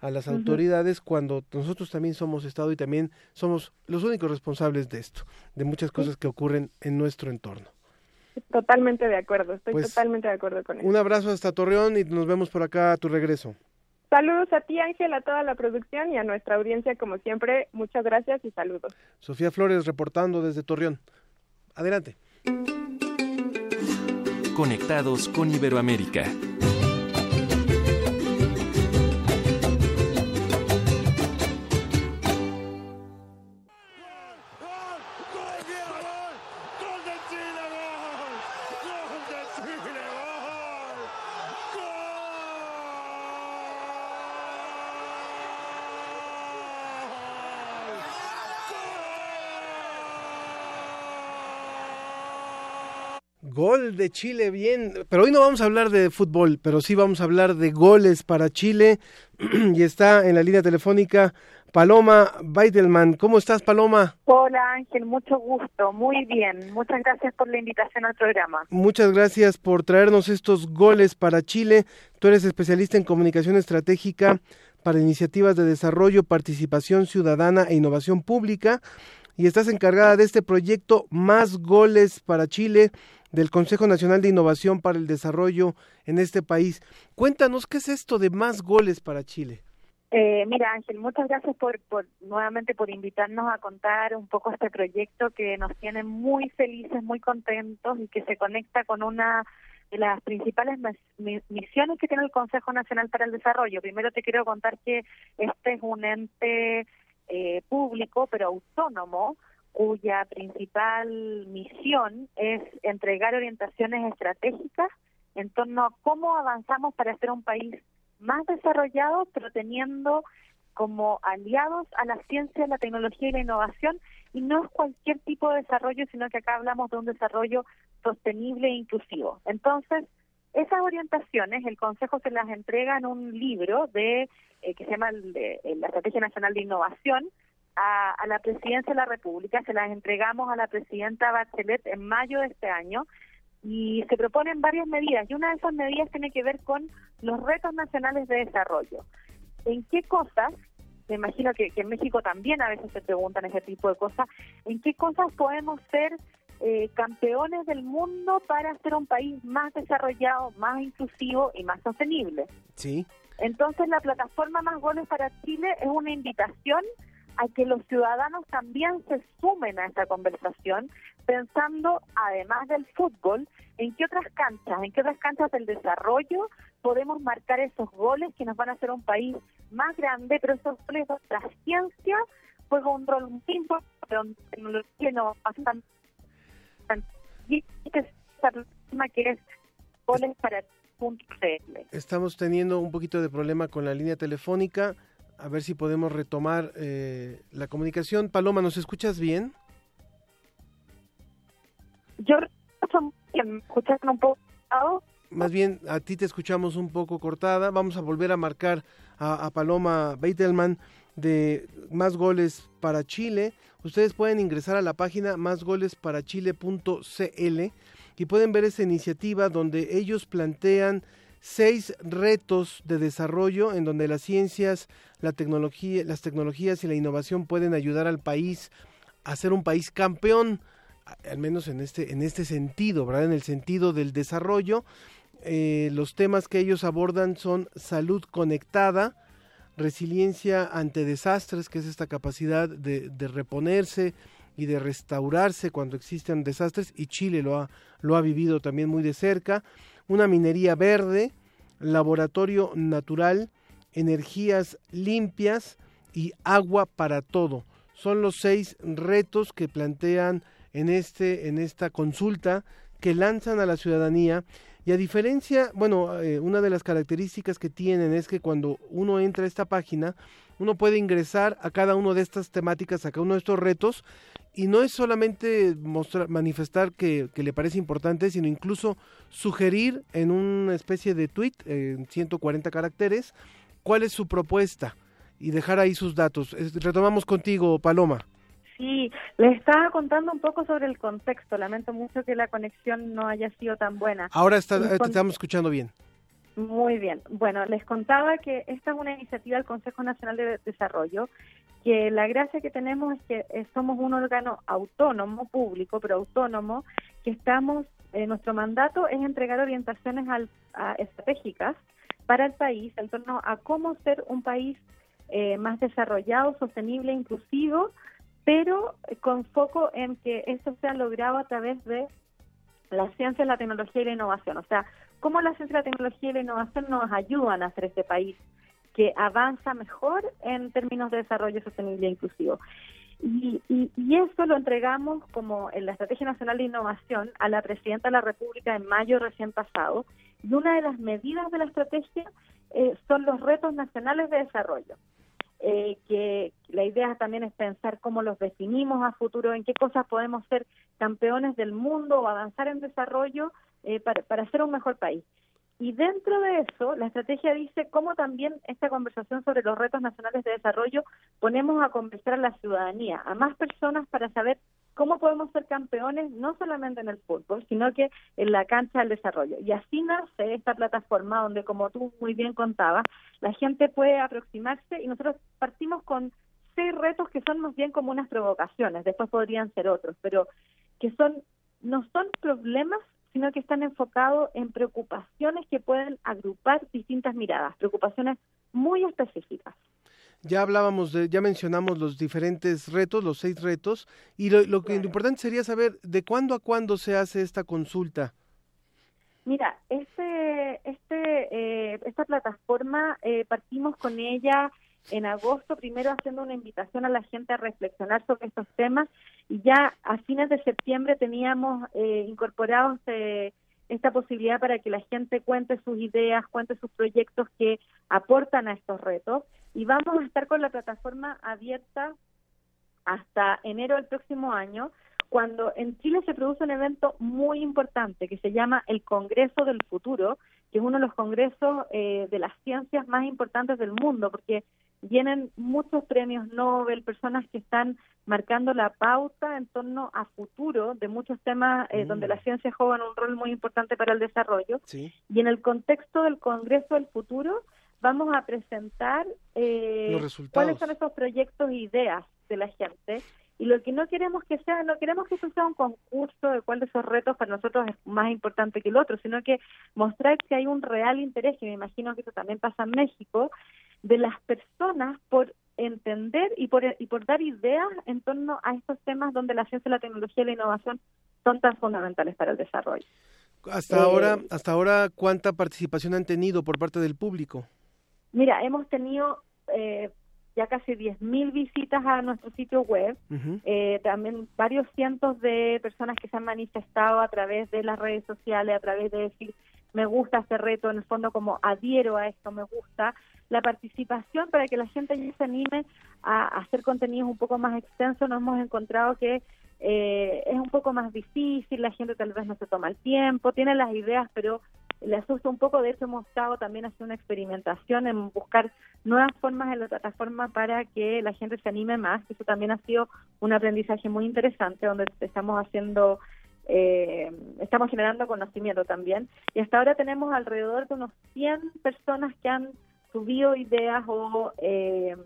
a las autoridades cuando nosotros también somos Estado y también somos los únicos responsables de esto, de muchas cosas que ocurren en nuestro entorno.
Totalmente de acuerdo, estoy
Pues,
totalmente de acuerdo con eso.
Un abrazo hasta Torreón y nos vemos por acá a tu regreso.
Saludos a ti, Ángel, a toda la producción y a nuestra audiencia, como siempre. Muchas gracias y saludos.
Sofía Flores reportando desde Torreón. Adelante.
Conectados con Iberoamérica.
Gol de Chile, bien. Pero hoy no vamos a hablar de fútbol, pero sí vamos a hablar de goles para Chile. y está en la línea telefónica Paloma Weidelman. ¿Cómo estás, Paloma?
Hola Ángel, mucho gusto, muy bien. Muchas gracias por la invitación al programa.
Muchas gracias por traernos estos goles para Chile. Tú eres especialista en comunicación estratégica para iniciativas de desarrollo, participación ciudadana e innovación pública y estás encargada de este proyecto Más Goles para Chile del Consejo Nacional de Innovación para el Desarrollo en este país. Cuéntanos qué es esto de Más Goles para Chile.
Eh, mira Ángel, muchas gracias por, por nuevamente por invitarnos a contar un poco este proyecto que nos tiene muy felices, muy contentos y que se conecta con una de las principales mis- misiones que tiene el Consejo Nacional para el Desarrollo. Primero te quiero contar que este es un ente eh, público pero autónomo cuya principal misión es entregar orientaciones estratégicas en torno a cómo avanzamos para ser un país más desarrollado, pero teniendo como aliados a la ciencia, la tecnología y la innovación, y no es cualquier tipo de desarrollo, sino que acá hablamos de un desarrollo sostenible e inclusivo. Entonces, esas orientaciones el Consejo se las entrega en un libro de eh, que se llama el de- eh, la Estrategia Nacional de Innovación a, a la Presidencia de la República, se las entregamos a la Presidenta Bachelet en mayo de este año y se proponen varias medidas y una de esas medidas tiene que ver con los retos nacionales de desarrollo. ¿En qué cosas, me imagino que, que en México también a veces se preguntan ese tipo de cosas, en qué cosas podemos ser eh, campeones del mundo para ser un país más desarrollado, más inclusivo y más sostenible?
Sí.
Entonces la plataforma Más Goles para Chile es una invitación a que los ciudadanos también se sumen a esta conversación, pensando, además del fútbol, en qué otras canchas, en qué otras canchas del desarrollo podemos marcar esos goles que nos van a hacer un país más grande, pero esos goles la ciencia juega un rol muy importante, tecnología la innovación
Estamos teniendo un poquito de problema con la línea telefónica. A ver si podemos retomar eh, la comunicación. Paloma, ¿nos escuchas bien?
Yo escuchan un poco.
Más bien a ti te escuchamos un poco cortada. Vamos a volver a marcar a, Paloma Beitelman de Más Goles para Chile. Ustedes pueden ingresar a la página másgolesparachile.cl y pueden ver esa iniciativa donde ellos plantean seis retos de desarrollo en donde las ciencias, la tecnología, las tecnologías y la innovación pueden ayudar al país a ser un país campeón, al menos en este, en este sentido, ¿verdad? En el sentido del desarrollo. Eh, los temas que ellos abordan son salud conectada, resiliencia ante desastres, que es esta capacidad de, de reponerse y de restaurarse cuando existen desastres, y Chile lo ha, lo ha vivido también muy de cerca, una minería verde, laboratorio natural, energías limpias y agua para todo. Son los seis retos que plantean en, este, en esta consulta que lanzan a la ciudadanía y a diferencia, bueno, eh, una de las características que tienen es que cuando uno entra a esta página, uno puede ingresar a cada una de estas temáticas, a cada uno de estos retos, y no es solamente mostrar, manifestar que, le parece importante, sino incluso sugerir en una especie de tweet, en 140 caracteres, cuál es su propuesta y dejar ahí sus datos. Retomamos contigo, Paloma.
Sí, les estaba contando un poco sobre el contexto. Lamento mucho que la conexión no haya sido tan buena.
Ahora está-
El
te estamos escuchando bien.
Muy bien. Bueno, les contaba que esta es una iniciativa del Consejo Nacional de Desarrollo, que la gracia que tenemos es que eh, somos un órgano autónomo, público, pero autónomo, que estamos, eh, nuestro mandato es entregar orientaciones al- a- estratégicas para el país en torno a cómo ser un país eh, más desarrollado, sostenible, inclusivo, pero con foco en que esto sea logrado a través de la ciencia, la tecnología y la innovación. O sea, cómo la ciencia, la tecnología y la innovación nos ayudan a hacer este país que avanza mejor en términos de desarrollo sostenible e inclusivo. Y, y- y eso lo entregamos como en la Estrategia Nacional de Innovación a la Presidenta de la República en mayo recién pasado. Y una de las medidas de la estrategia eh, son los retos nacionales de desarrollo. Eh, que la idea también es pensar cómo los definimos a futuro, en qué cosas podemos ser campeones del mundo o avanzar en desarrollo eh, para, para ser un mejor país. Y dentro de eso, la estrategia dice cómo también esta conversación sobre los retos nacionales de desarrollo ponemos a conversar a la ciudadanía, a más personas para saber cómo podemos ser campeones no solamente en el fútbol, sino que en la cancha del desarrollo. Y así nace esta plataforma donde, como tú muy bien contabas, la gente puede aproximarse y nosotros partimos con seis retos que son más bien como unas provocaciones, después podrían ser otros, pero que son no son problemas, sino que están enfocados en preocupaciones que pueden agrupar distintas miradas, preocupaciones muy específicas.
Ya hablábamos de, ya mencionamos los diferentes retos, los seis retos, y lo, lo que lo importante sería saber de cuándo a cuándo se hace esta consulta.
Mira, este, este, eh, esta plataforma eh, partimos con ella en agosto, primero haciendo una invitación a la gente a reflexionar sobre estos temas. Y ya a fines de septiembre teníamos eh, incorporados eh, esta posibilidad para que la gente cuente sus ideas, cuente sus proyectos que aportan a estos retos. Y vamos a estar con la plataforma abierta hasta enero del próximo año, cuando en Chile se produce un evento muy importante que se llama el Congreso del Futuro, que es uno de los congresos eh, de las ciencias más importantes del mundo, porque vienen muchos premios Nobel, personas que están marcando la pauta en torno a futuro de muchos temas eh,
Mm.
donde la ciencia juega un rol muy importante para el desarrollo.
Sí.
Y en el contexto del Congreso del Futuro vamos a presentar eh, cuáles son esos proyectos e ideas de la gente. Y lo que no queremos que sea, no queremos que eso sea un concurso de cuál de esos retos para nosotros es más importante que el otro, sino que mostrar que hay un real interés, y me imagino que eso también pasa en México, de las personas por entender y por, y por dar ideas en torno a estos temas donde la ciencia, la tecnología y la innovación son tan fundamentales para el desarrollo.
Hasta
Eh,
ahora, hasta ahora, ¿cuánta participación han tenido por parte del público?
Mira, hemos tenido eh, ya casi 10.000 visitas a nuestro sitio web, eh, también varios cientos de personas que se han manifestado a través de las redes sociales, a través de decir me gusta este reto, en el fondo como adhiero a esto, me gusta. La participación para que la gente ya se anime a, hacer contenidos un poco más extensos, nos hemos encontrado que eh, es un poco más difícil, la gente tal vez no se toma el tiempo, tiene las ideas, pero le asusta un poco. De hecho, hemos estado también haciendo una experimentación en buscar nuevas formas en la plataforma para que la gente se anime más. Eso también ha sido un aprendizaje muy interesante, donde estamos haciendo, eh, estamos generando conocimiento también. Y hasta ahora tenemos alrededor de unos 100 personas que han subido ideas o eh,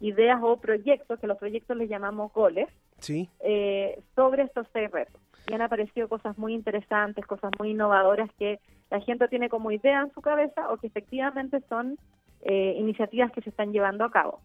ideas o proyectos, que los proyectos les llamamos goles,
Sí.
eh, sobre estos seis retos. Y han aparecido cosas muy interesantes, cosas muy innovadoras que la gente tiene como idea en su cabeza o que efectivamente son eh, iniciativas que se están llevando a cabo.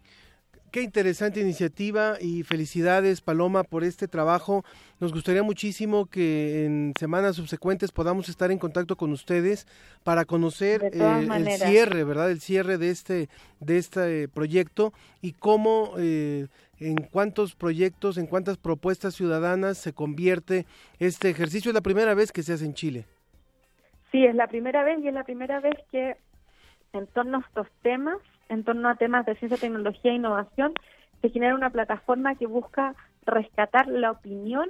Qué interesante iniciativa y felicidades Paloma por este trabajo. Nos gustaría muchísimo que en semanas subsecuentes podamos estar en contacto con ustedes para conocer eh, el cierre, ¿verdad? El cierre de este de este proyecto y cómo eh, en cuántos proyectos, en cuántas propuestas ciudadanas se convierte este ejercicio. Es la primera vez que se hace en Chile.
Sí, es la primera vez y es la primera vez que en torno a estos temas, en torno a temas de ciencia, tecnología e innovación, se genera una plataforma que busca rescatar la opinión,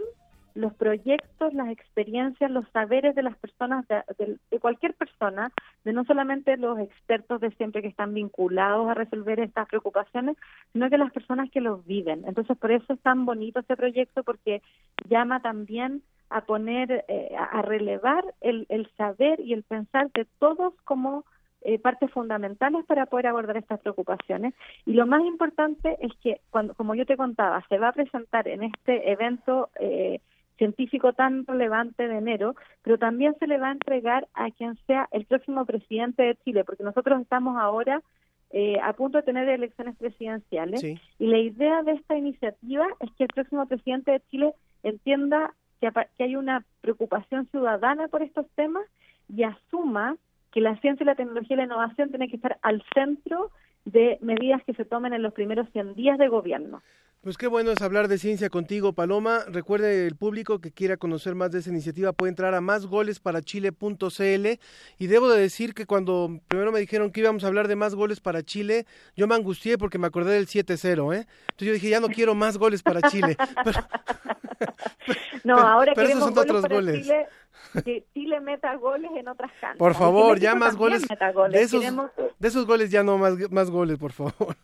los proyectos, las experiencias, los saberes de las personas, de, cualquier persona, de no solamente los expertos de siempre que están vinculados a resolver estas preocupaciones, sino que las personas que los viven. Entonces, por eso es tan bonito este proyecto, porque llama también a poner, eh, a relevar el, el saber y el pensar de todos como eh, partes fundamentales para poder abordar estas preocupaciones. Y lo más importante es que, cuando, como yo te contaba, se va a presentar en este evento eh, científico tan relevante de enero, pero también se le va a entregar a quien sea el próximo presidente de Chile, porque nosotros estamos ahora eh, a punto de tener elecciones presidenciales
Sí.
y la idea de esta iniciativa es que el próximo presidente de Chile entienda que, que hay una preocupación ciudadana por estos temas y asuma que la ciencia la tecnología y la innovación tienen que estar al centro de medidas que se tomen en los primeros 100 días de gobierno.
Pues qué bueno es hablar de ciencia contigo, Paloma. Recuerde el público que quiera conocer más de esa iniciativa puede entrar a másgolesparachile.cl y debo de decir que cuando primero me dijeron que íbamos a hablar de más goles para Chile, yo me angustié porque me acordé del 7-0, ¿eh? Entonces yo dije, ya no quiero más goles para Chile. Pero-
No,
pero-
ahora
pero esos son
goles
otros
para
goles.
Chile, que Chile meta goles en otras canchas.
Por favor, ya más goles. De esos,
Queremos-
de esos goles ya no más, más goles, por favor.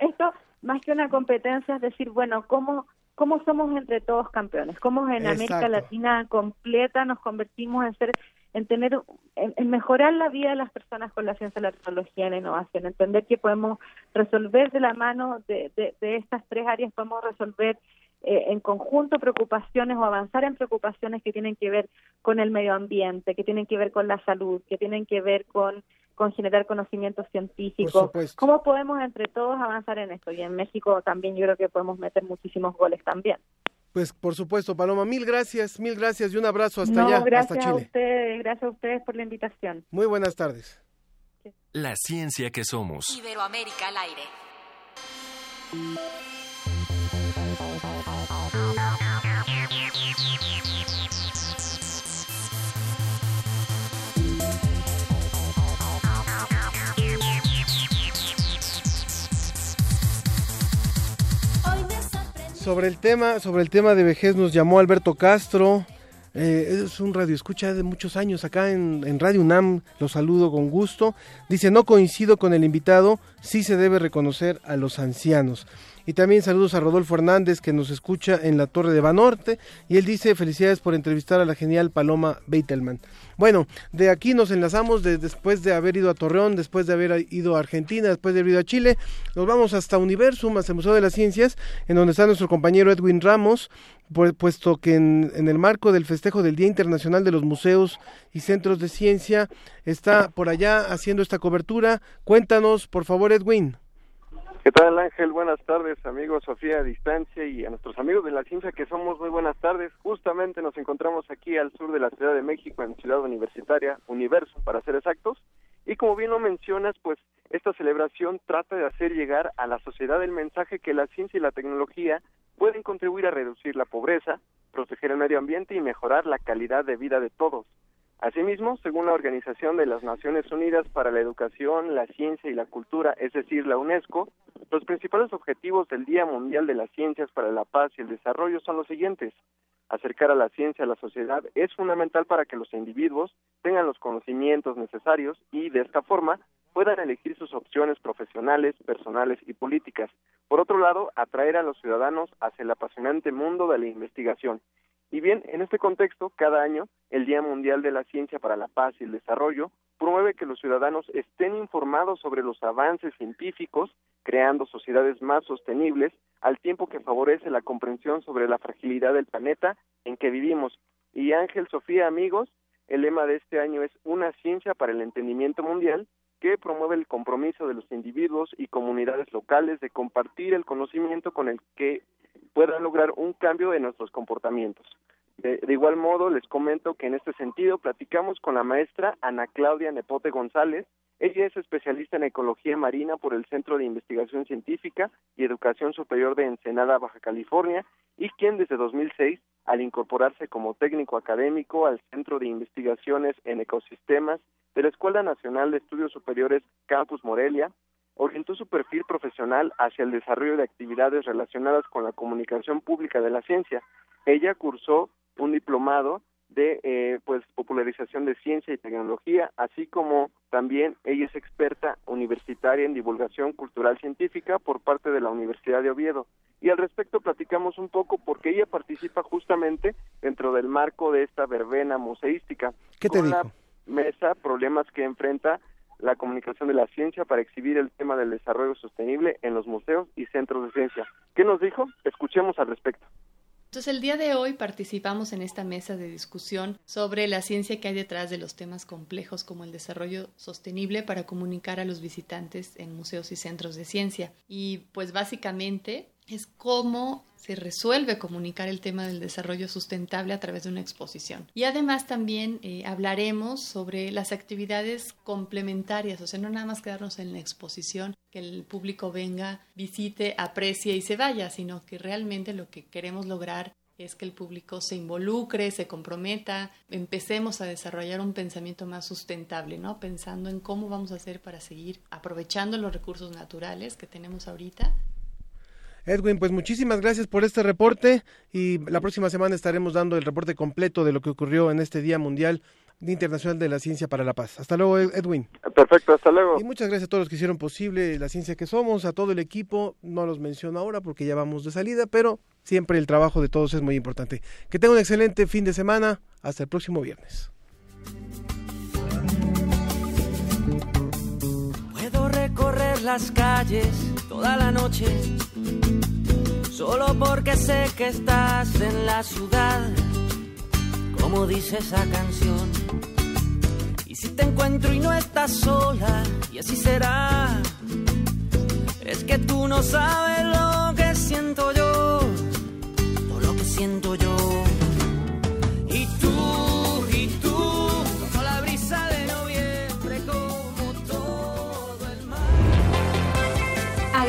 esto más que una competencia es decir, bueno, ¿cómo, cómo somos entre todos campeones? ¿Cómo en América. Latina completa nos convertimos en ser en tener en, en mejorar la vida de las personas con la ciencia, la tecnología y la innovación, entender que podemos resolver de la mano de, de, de estas tres áreas, podemos resolver eh, en conjunto preocupaciones o avanzar en preocupaciones que tienen que ver con el medio ambiente, que tienen que ver con la salud, que tienen que ver con, con generar conocimientos científicos.
supuesto.
¿Cómo podemos entre todos avanzar en esto? Y en México también yo creo que podemos meter muchísimos goles también.
Pues por supuesto, Paloma, mil gracias, mil gracias y un abrazo hasta
no,
allá,
gracias
hasta
a
Chile.
ustedes, gracias a ustedes por la invitación.
Muy buenas tardes.
La ciencia que somos.
Iberoamérica al aire.
Sobre el tema, sobre el tema de vejez nos llamó Alberto Castro. eh, es un radio escucha de muchos años acá en, en Radio UNAM. Lo saludo con gusto. Dice no coincido con el invitado. Sí se debe reconocer a los ancianos. Y también saludos a Rodolfo Hernández que nos escucha en la Torre de Banorte. Y él dice felicidades por entrevistar a la genial Paloma Beitelman. Bueno, de aquí nos enlazamos de- después de haber ido a Torreón, después de haber ido a Argentina, después de haber ido a Chile. Nos vamos hasta Universum, hasta el Museo de las Ciencias, en donde está nuestro compañero Edwin Ramos, pu- puesto que en el marco del festejo del Día Internacional de los Museos y Centros de Ciencia está por allá haciendo esta cobertura. Cuéntanos, por favor, Edwin.
¿Qué tal Ángel? Buenas tardes, amigos Sofía a distancia y a nuestros amigos de la ciencia que somos muy buenas tardes. Justamente nos encontramos aquí al sur de la Ciudad de México, en Ciudad Universitaria, Universo para ser exactos. Y como bien lo mencionas, pues esta celebración trata de hacer llegar a la sociedad el mensaje que la ciencia y la tecnología pueden contribuir a reducir la pobreza, proteger el medio ambiente y mejorar la calidad de vida de todos. Asimismo, según la Organización de las Naciones Unidas para la Educación, la Ciencia y la Cultura, es decir, la UNESCO, los principales objetivos del Día Mundial de las Ciencias para la Paz y el Desarrollo son los siguientes. acercar a la ciencia a la sociedad es fundamental para que los individuos tengan los conocimientos necesarios y de esta forma puedan elegir sus opciones profesionales, personales y políticas. Por otro lado, atraer a los ciudadanos hacia el apasionante mundo de la investigación. Y bien, en este contexto, cada año, el Día Mundial de la Ciencia para la Paz y el Desarrollo promueve que los ciudadanos estén informados sobre los avances científicos, creando sociedades más sostenibles, al tiempo que favorece la comprensión sobre la fragilidad del planeta en que vivimos. Y Ángel, Sofía, amigos, el lema de este año es Una ciencia para el entendimiento mundial, que promueve el compromiso de los individuos y comunidades locales de compartir el conocimiento con el que puedan lograr un cambio en nuestros comportamientos. De, igual modo, les comento que en este sentido platicamos con la maestra Ana Claudia Nepote González. Ella es especialista en ecología marina por el Centro de Investigación Científica y Educación Superior de Ensenada, Baja California, y quien desde 2006, al incorporarse como técnico académico al Centro de Investigaciones en Ecosistemas de la Escuela Nacional de Estudios Superiores Campus Morelia, orientó su perfil profesional hacia el desarrollo de actividades relacionadas con la comunicación pública de la ciencia. Ella cursó un diplomado de eh, pues popularización de ciencia y tecnología, así como también ella es experta universitaria en divulgación cultural científica por parte de la Universidad de Oviedo. Y al respecto platicamos un poco porque ella participa justamente dentro del marco de esta verbena museística.
¿Qué te
con
dijo?
la mesa problemas que enfrenta la comunicación de la ciencia para exhibir el tema del desarrollo sostenible en los museos y centros de ciencia. ¿Qué nos dijo? Escuchemos al respecto.
Entonces el día de hoy participamos en esta mesa de discusión sobre la ciencia que hay detrás de los temas complejos como el desarrollo sostenible para comunicar a los visitantes en museos y centros de ciencia. Y pues básicamente es cómo se resuelve comunicar el tema del desarrollo sustentable a través de una exposición. Y además también eh, hablaremos sobre las actividades complementarias, o sea, no nada más quedarnos en la exposición, que el público venga, visite, aprecie y se vaya, sino que realmente lo que queremos lograr es que el público se involucre, se comprometa, empecemos a desarrollar un pensamiento más sustentable, ¿no? Pensando en cómo vamos a hacer para seguir aprovechando los recursos naturales que tenemos ahorita
Edwin, pues muchísimas gracias por este reporte y la próxima semana estaremos dando el reporte completo de lo que ocurrió en este Día Mundial Internacional de la Ciencia para la Paz. Hasta luego, Edwin.
Perfecto, hasta luego.
Y muchas gracias a todos los que hicieron posible la ciencia que somos, a todo el equipo. No los menciono ahora porque ya vamos de salida, pero siempre el trabajo de todos es muy importante. Que tengan un excelente fin de semana. Hasta el próximo viernes.
Puedo recorrer las calles toda la noche solo porque sé que estás en la ciudad, como dice esa canción. Y si te encuentro y no estás sola, y así será, es que tú no sabes lo que siento yo, o lo que siento yo.